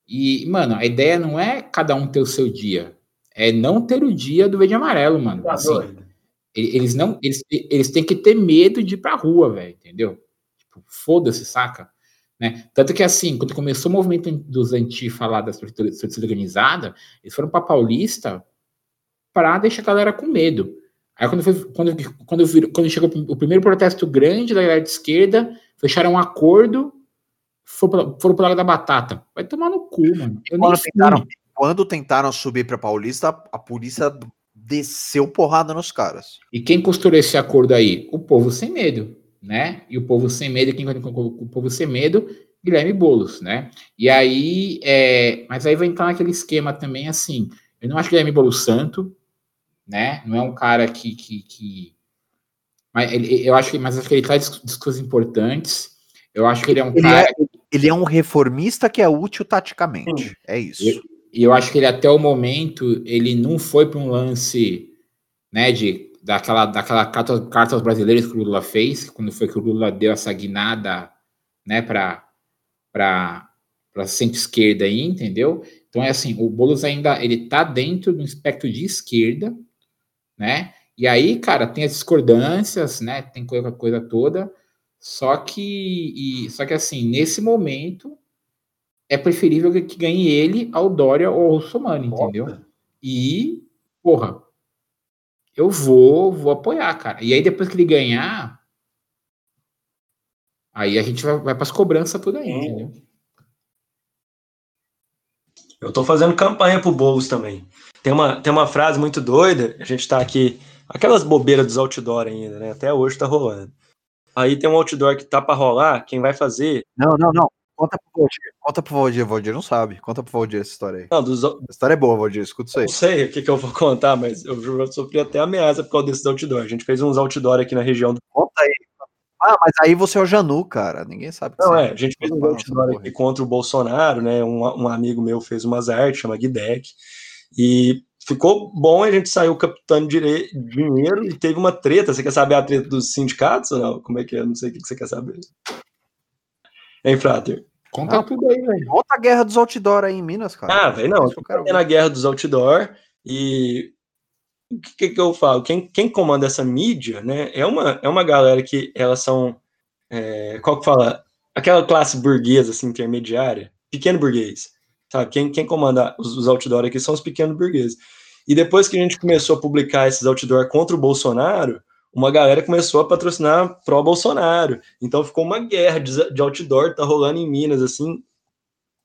E, mano, a ideia não é cada um ter o seu dia. É não ter o dia do verde amarelo, mano. Tá Assim, eles não. Eles, eles têm que ter medo de ir pra rua, velho, entendeu? Tipo, foda-se, saca? Né? Tanto que, assim, quando começou o movimento dos antifa lá das torcidas organizada, eles foram pra Paulista pra deixar a galera com medo. Aí, quando, foi, quando, quando, virou- quando chegou o primeiro protesto grande da galera de esquerda, fecharam um acordo, foram foram pro Lago da Batata. Vai tomar no cu, mano. Quando tentaram, quando tentaram subir pra Paulista, a polícia desceu porrada nos caras. E quem costurou esse acordo aí? O povo sem medo, né? E o povo sem medo, quem o povo sem medo? Guilherme Boulos, né? E aí, é, mas aí vai entrar naquele esquema também, assim, eu não acho Guilherme Boulos santo, né? Não é um cara que, que, que- mas ele, eu acho que, mas acho que ele traz dis- discussões importantes. Eu acho que ele é um Ele cara é, ele é um reformista que é útil taticamente. É isso. E eu acho que ele até o momento ele não foi para um lance, né, de daquela daquela carta, carta aos brasileiros que o Lula fez, quando foi que o Lula deu essa guinada, né, para centro-esquerda aí, entendeu? Então é assim, o Boulos ainda ele tá dentro do espectro de esquerda, né? E aí, cara, tem as discordâncias, né? Tem coisa coisa toda. Só que e, só que assim, nesse momento é preferível que, que ganhe ele ao Dória ou ao Somani, entendeu? E, porra, eu vou, vou apoiar, cara. E aí depois que ele ganhar, aí a gente vai, vai para as cobranças tudo aí, entendeu? Eu tô fazendo campanha pro Boulos também. Tem uma, tem uma frase muito doida, a gente tá aqui, aquelas bobeiras dos outdoor ainda, né? Até hoje tá rolando. Aí tem um outdoor que tá pra rolar, quem vai fazer. Não, não, não. Conta pro Valdir. Conta pro Valdir. O Valdir não sabe. Conta pro Valdir essa história aí. Não, dos, A história é boa, Valdir. Escuta isso aí. não sei o que, que eu vou contar, mas eu sofri até ameaça por causa desses outdoor. A gente fez uns outdoor aqui na região do. Conta aí. Ah, mas aí você é o Janu, cara. Ninguém sabe que Não, você é, a gente fez um outdoor aqui contra o Bolsonaro, né? Um, um amigo meu fez umas artes, chama Guidec, e ficou bom, a gente saiu captando dire- dinheiro e teve uma treta. Você quer saber a treta dos sindicatos ou não? Como é que é? Não sei o que você quer saber. Hein, Frater? Conta Ah, tudo aí, velho. Conta a guerra dos outdoor aí em Minas, cara. Ah, velho, não. Eu quero na guerra dos outdoor e o que, que, que eu falo? Quem, quem comanda essa mídia, né, é uma, é uma galera que elas são, é, qual que fala? Aquela classe burguesa, assim, intermediária, pequeno burguês, sabe? Quem, quem comanda os, os outdoor aqui são os pequenos burgueses. E depois que a gente começou a publicar esses outdoor contra o Bolsonaro, uma galera começou a patrocinar pró-Bolsonaro. Então ficou uma guerra de, de outdoor, tá rolando em Minas, assim,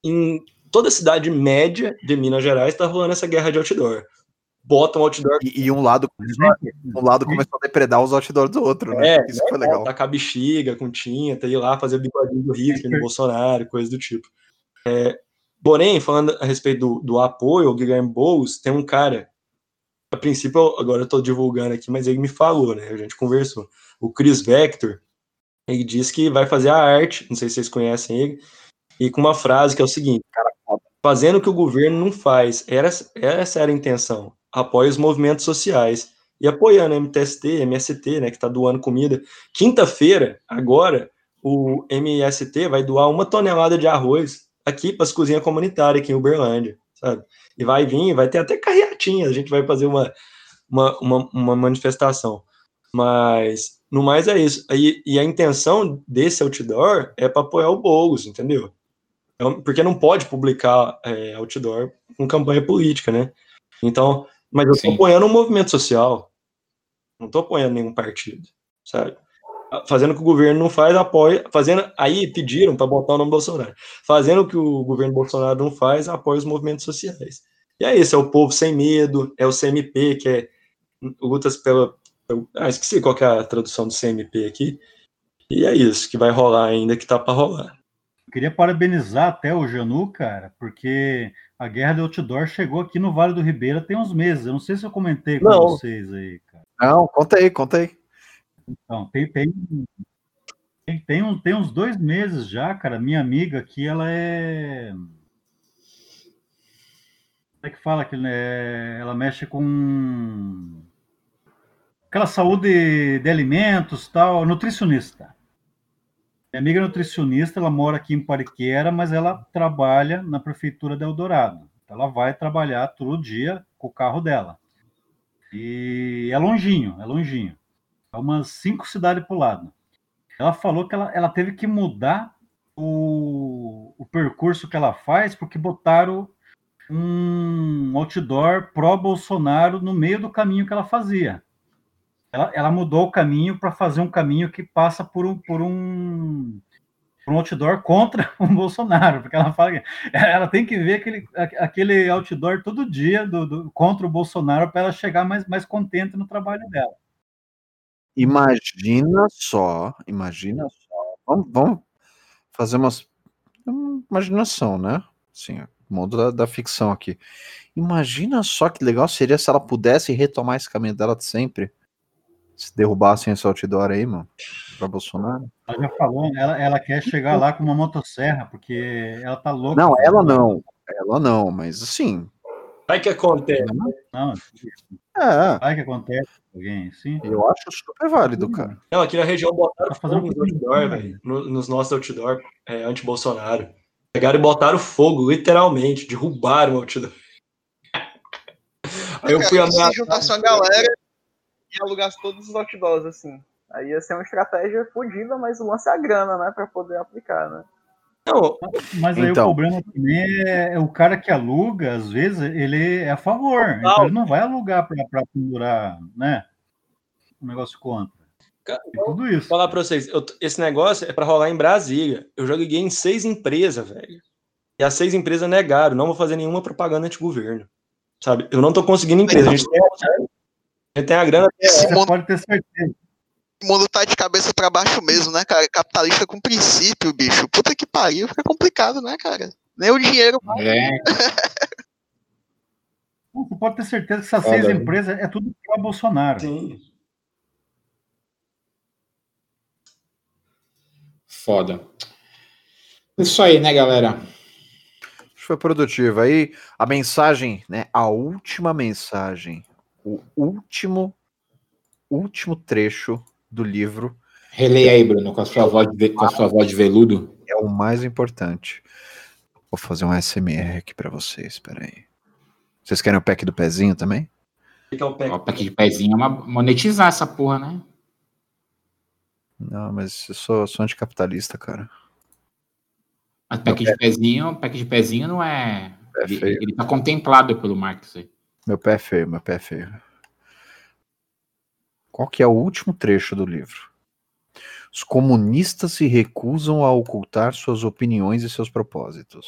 em toda cidade média de Minas Gerais tá rolando essa guerra de outdoor. Botam outdoor. E, e um lado, um lado começou a depredar os outdoors do outro, né? É, Isso foi legal. Tacar bexiga com tinta, ir lá fazer o bigodinho do Hitler no Bolsonaro, coisa do tipo. É, porém, falando a respeito do, do apoio ao Guilherme Boulos, tem um cara, a princípio, agora eu tô divulgando aqui, mas ele me falou, né? A gente conversou. O Chris Vector, ele disse que vai fazer a arte, não sei se vocês conhecem ele, e com uma frase que é o seguinte: fazendo o que o governo não faz. Era, essa era a intenção. Apoia os movimentos sociais. E apoiando MTST, MST, né, que está doando comida. Quinta-feira, agora, o MST vai doar uma tonelada de arroz aqui para as cozinhas comunitárias aqui em Uberlândia, sabe? E vai vir, vai ter até carreatinha, a gente vai fazer uma, uma, uma, uma manifestação. Mas, no mais é isso. E, e a intenção desse outdoor é para apoiar o Boulos, entendeu? Então, porque não pode publicar é, outdoor com campanha política, né? Então, mas eu estou apoiando um movimento social, não estou apoiando nenhum partido, sabe? Fazendo o que o governo não faz, apoia. Fazendo, aí pediram para botar o nome Bolsonaro. Fazendo o que o governo Bolsonaro não faz, apoia os movimentos sociais. E é isso, é o povo sem medo, é o CMP, que é lutas pela. pelo- ah, esqueci qual que é a tradução do CMP aqui. E é isso que vai rolar ainda, que tá para rolar. Queria parabenizar até o Janu, cara, porque a guerra de outdoor chegou aqui no Vale do Ribeira tem uns meses. Eu não sei se eu comentei com Não. vocês aí, cara. Não, conta aí, conta aí. Então, tem, tem, tem, tem, um, tem uns dois meses já, cara. Minha amiga aqui, ela é. É que fala que né? ela mexe com aquela saúde de alimentos, tal, nutricionista. Minha amiga nutricionista, ela mora aqui em Pariquera, mas ela trabalha na prefeitura de Eldorado. Ela vai trabalhar todo dia com o carro dela. E é longinho, é longinho. É umas cinco cidades para o lado. Ela falou que ela, ela teve que mudar o, o percurso que ela faz porque botaram um outdoor pró-Bolsonaro no meio do caminho que ela fazia. Ela, ela mudou o caminho para fazer um caminho que passa por um, por um, por um outdoor contra o Bolsonaro, porque ela fala que ela tem que ver aquele, aquele outdoor todo dia do, do contra o Bolsonaro para ela chegar mais, mais contente no trabalho dela. Imagina só, imagina só. Vamos, vamos fazer umas imaginação, né? Sim, mundo da, da, ficção aqui. Imagina só que legal seria se ela pudesse retomar esse caminho dela de sempre. Se derrubassem esse outdoor aí, mano, pra Bolsonaro. Ela já falou, ela, ela quer chegar lá com uma motosserra, porque ela tá louca. Não, ela não. Ela não, mas assim. Vai que acontece. Não, é. Vai que acontece alguém, sim. Eu acho super válido, cara. Não, aqui na região botaram Tá fazendo fogo nos outdoor, velho. No, nos nossos outdoor é, anti-Bolsonaro. Pegaram e botaram fogo, literalmente, derrubaram o outdoor. Aí eu fui andar. Se juntasse uma galera e alugasse todos os outdoors, assim. Aí ia ser uma estratégia fodida, mas o lance é a grana, né? Pra poder aplicar, né? Não, Mas aí Então. o problema também é, é o cara que aluga, às vezes, ele é a favor. Então ele não vai alugar para pendurar, né? Um negócio contra. Cara, E tudo isso. falar pra vocês, eu esse negócio é pra rolar em Brasília. Eu já liguei em seis empresas, velho. E as seis empresas negaram, não vou fazer nenhuma propaganda anti-governo. Sabe? Eu não tô conseguindo empresa. A gente tem a, a, gente tem a grana. Esse Você mundo, pode ter certeza. o mundo tá de cabeça pra baixo mesmo, né, cara? Capitalista com princípio, bicho. Puta que pariu, fica complicado, né, cara? Nem o dinheiro. É, Você pode ter certeza que essas seis empresas é tudo para Bolsonaro. Sim. Foda. Isso aí, né, galera? Acho que foi produtivo. Aí a mensagem, né? A última mensagem, o último, último trecho do livro Releia aí, Bruno, com a sua voz de, com a sua voz de veludo. é o mais importante. Vou fazer um SMR aqui pra vocês, peraí. Vocês querem o pack do pezinho também? O que é o PEC? Ó, pack de pezinho é uma monetizar essa porra, né? Não, mas eu sou, sou anticapitalista, cara. Mas pack de pezinho, pack de pezinho não é. É Ele, ele tá contemplado pelo Marx aí. Meu pé é feio, meu pé é feio. Qual que é o último trecho do livro? Os comunistas se recusam a ocultar suas opiniões e seus propósitos.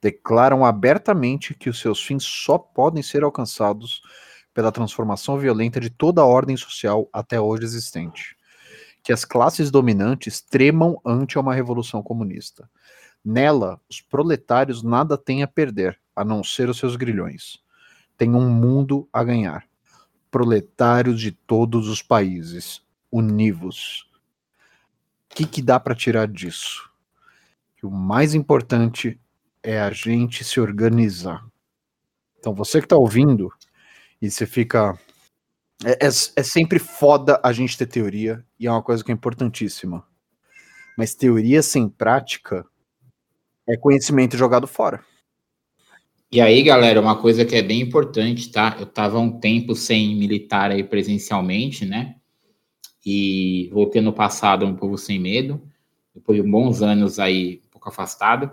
Declaram abertamente que os seus fins só podem ser alcançados pela transformação violenta de toda a ordem social até hoje existente. Que as classes dominantes tremam ante uma revolução comunista. Nela, os proletários nada têm a perder, a não ser os seus grilhões tem um mundo a ganhar. Proletários de todos os países, univos. O que, que dá para tirar disso? Que o mais importante é a gente se organizar. Então, você que está ouvindo e você fica. É, é, é sempre foda a gente ter teoria e é uma coisa que é importantíssima. Mas teoria sem prática é conhecimento jogado fora. E aí, galera, uma coisa que é bem importante, tá? Eu tava um tempo sem militar aí presencialmente, né? E voltei no passado um pouco sem medo, depois de bons anos aí um pouco afastado.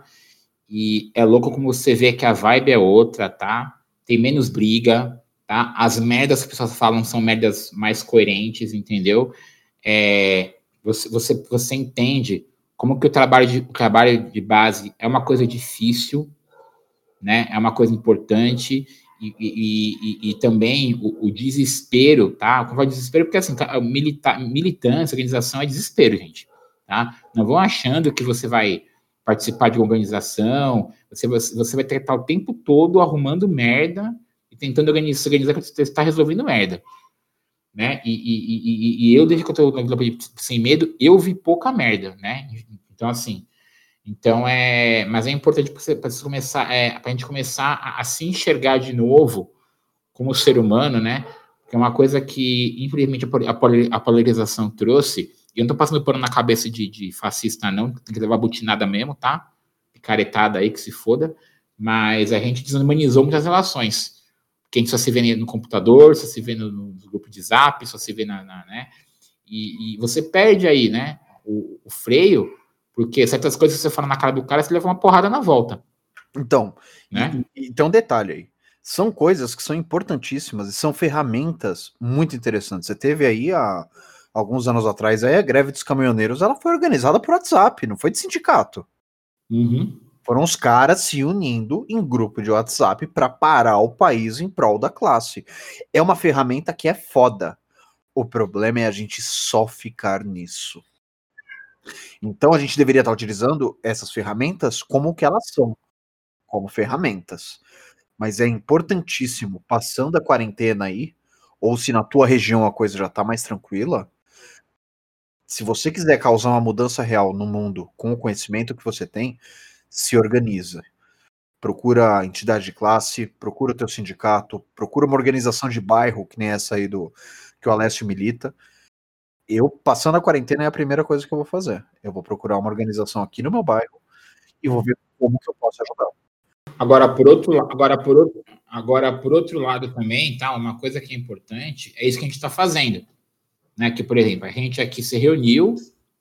E é louco como você vê que a vibe é outra, tá? Tem menos briga, tá? As merdas que as pessoas falam são merdas mais coerentes, entendeu? É, você, você, você entende como que o trabalho, de, o trabalho de base é uma coisa difícil, né? É uma coisa importante e, e, e, e também o, o, desespero, tá? Falo desespero porque assim, milita, militância, organização é desespero, gente, tá? Não vão achando que você vai participar de uma organização, você, você, vai estar o tempo todo arrumando merda tentando organizar, se organizar você está resolvendo merda, né? E, e, e, eu, desde que eu estou na Vila Sem Medo, eu vi pouca merda, né? Então, assim, então é, mas é importante para você, você, é, para a gente começar a, a, se enxergar de novo como ser humano, né? Que é uma coisa que, infelizmente, a, polarização trouxe. eu não tô passando pano na cabeça de, de fascista, não, tem que levar butinada mesmo, tá? Picaretada aí, que se foda. Mas a gente desumanizou muitas relações. Quem só se vê no computador, só se vê no, no grupo de zap, só se vê na. na né? E, e, você perde aí, né? O, o, freio, porque certas coisas que você fala na cara do cara, você leva uma porrada na volta. Então, né? E, então, detalhe aí. São coisas que são importantíssimas e são ferramentas muito interessantes. Você teve aí a alguns anos atrás, aí a greve dos caminhoneiros ela foi organizada por WhatsApp, não foi de sindicato. Uhum. Foram os caras se unindo em grupo de WhatsApp para parar o país em prol da classe. É uma ferramenta que é foda. O problema é a gente só ficar nisso. Então a gente deveria estar utilizando essas ferramentas como que elas são, como ferramentas. Mas é importantíssimo, passando a quarentena aí, ou se na tua região a coisa já está mais tranquila, se você quiser causar uma mudança real no mundo com o conhecimento que você tem, se organiza. Procura a entidade de classe, procura o teu sindicato, procura uma organização de bairro, que nem essa aí do que o Alessio milita. Eu, passando a quarentena, é a primeira coisa que eu vou fazer. Eu vou procurar uma organização aqui no meu bairro e vou ver como que eu posso ajudar. Agora, por outro, agora, por outro, agora, por outro lado também, tá? Uma coisa que é importante é isso que a gente está fazendo né? Que, por exemplo, a gente aqui se reuniu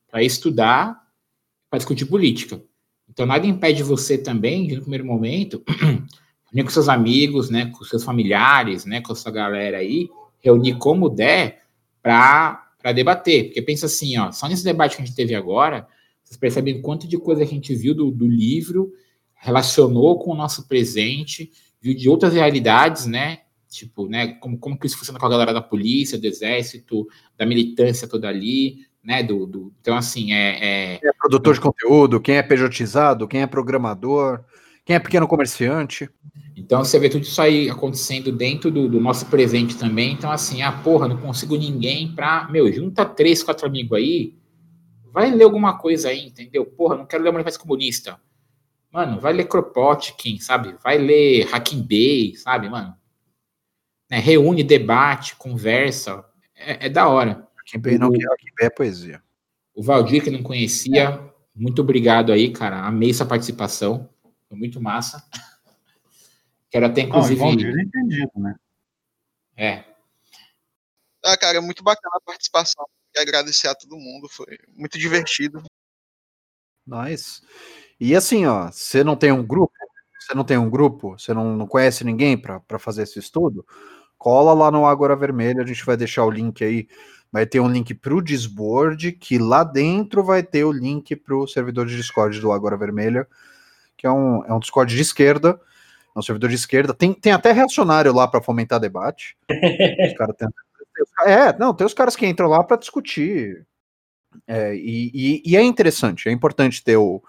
para estudar, para discutir política. Então, nada impede você também, no primeiro momento, reunir com seus amigos, né, com seus familiares, né, com a sua galera aí, reunir como der para debater. Porque pensa assim, ó, só nesse debate que a gente teve agora, vocês percebem quanto de coisa a gente viu do, do livro, relacionou com o nosso presente, viu de outras realidades, né? Tipo, né, como, como que isso funciona com a galera da polícia, do exército, da militância toda ali, né, do, do então assim, é, é... Quem é produtor de conteúdo, quem é pejotizado, quem é programador, quem é pequeno comerciante. Então você vê tudo isso aí acontecendo dentro do, do nosso presente também, então assim, ah, porra, não consigo ninguém pra, meu, junta três, quatro amigos aí, vai ler alguma coisa aí, entendeu? Porra, não quero ler o Manifesto Comunista. Mano, vai ler Kropotkin, sabe? Vai ler Hacking Bay, sabe, mano? né, reúne, debate, conversa, é, é da hora. Quem não quer que é poesia. O Valdir, que não conhecia, muito obrigado aí, cara. Amei essa participação. Foi muito massa. Quero até, inclusive. Não, Valdir é entendido, né? É. Ah, cara, muito bacana a participação. Quero agradecer a todo mundo. Foi muito divertido. Nice. E assim, ó, você não tem um grupo, você não tem um grupo, você não, não conhece ninguém para fazer esse estudo, cola lá no Agora Vermelha, a gente vai deixar o link aí. Vai ter um link para o Discord, que lá dentro vai ter o link para o servidor de Discord do Agora Vermelha, que é um, é um Discord de esquerda, é um servidor de esquerda. Tem, tem até reacionário lá para fomentar debate. tem, é, não, tem os caras que entram lá para discutir. É, e, e, e, é interessante, é importante ter o,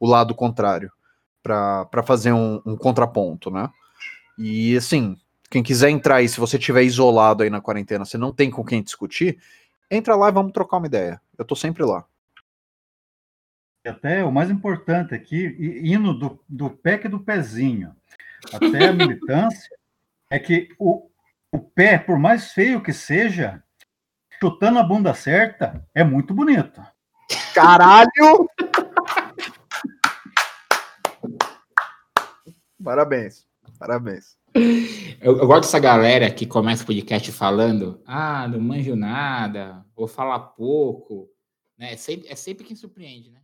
o lado contrário para fazer um, um contraponto, né? E assim, quem quiser entrar aí, se você estiver isolado aí na quarentena, você não tem com quem discutir, entra lá e vamos trocar uma ideia. Eu tô sempre lá. E até o mais importante aqui, indo do, do PEC do pezinho até a militância, é que o, o pé, por mais feio que seja, chutando a bunda certa, é muito bonito. Caralho! Parabéns, parabéns. Eu, eu, gosto dessa galera que começa o podcast falando: ah, não manjo nada, vou falar pouco. Né? É, sempre, é sempre quem surpreende, né?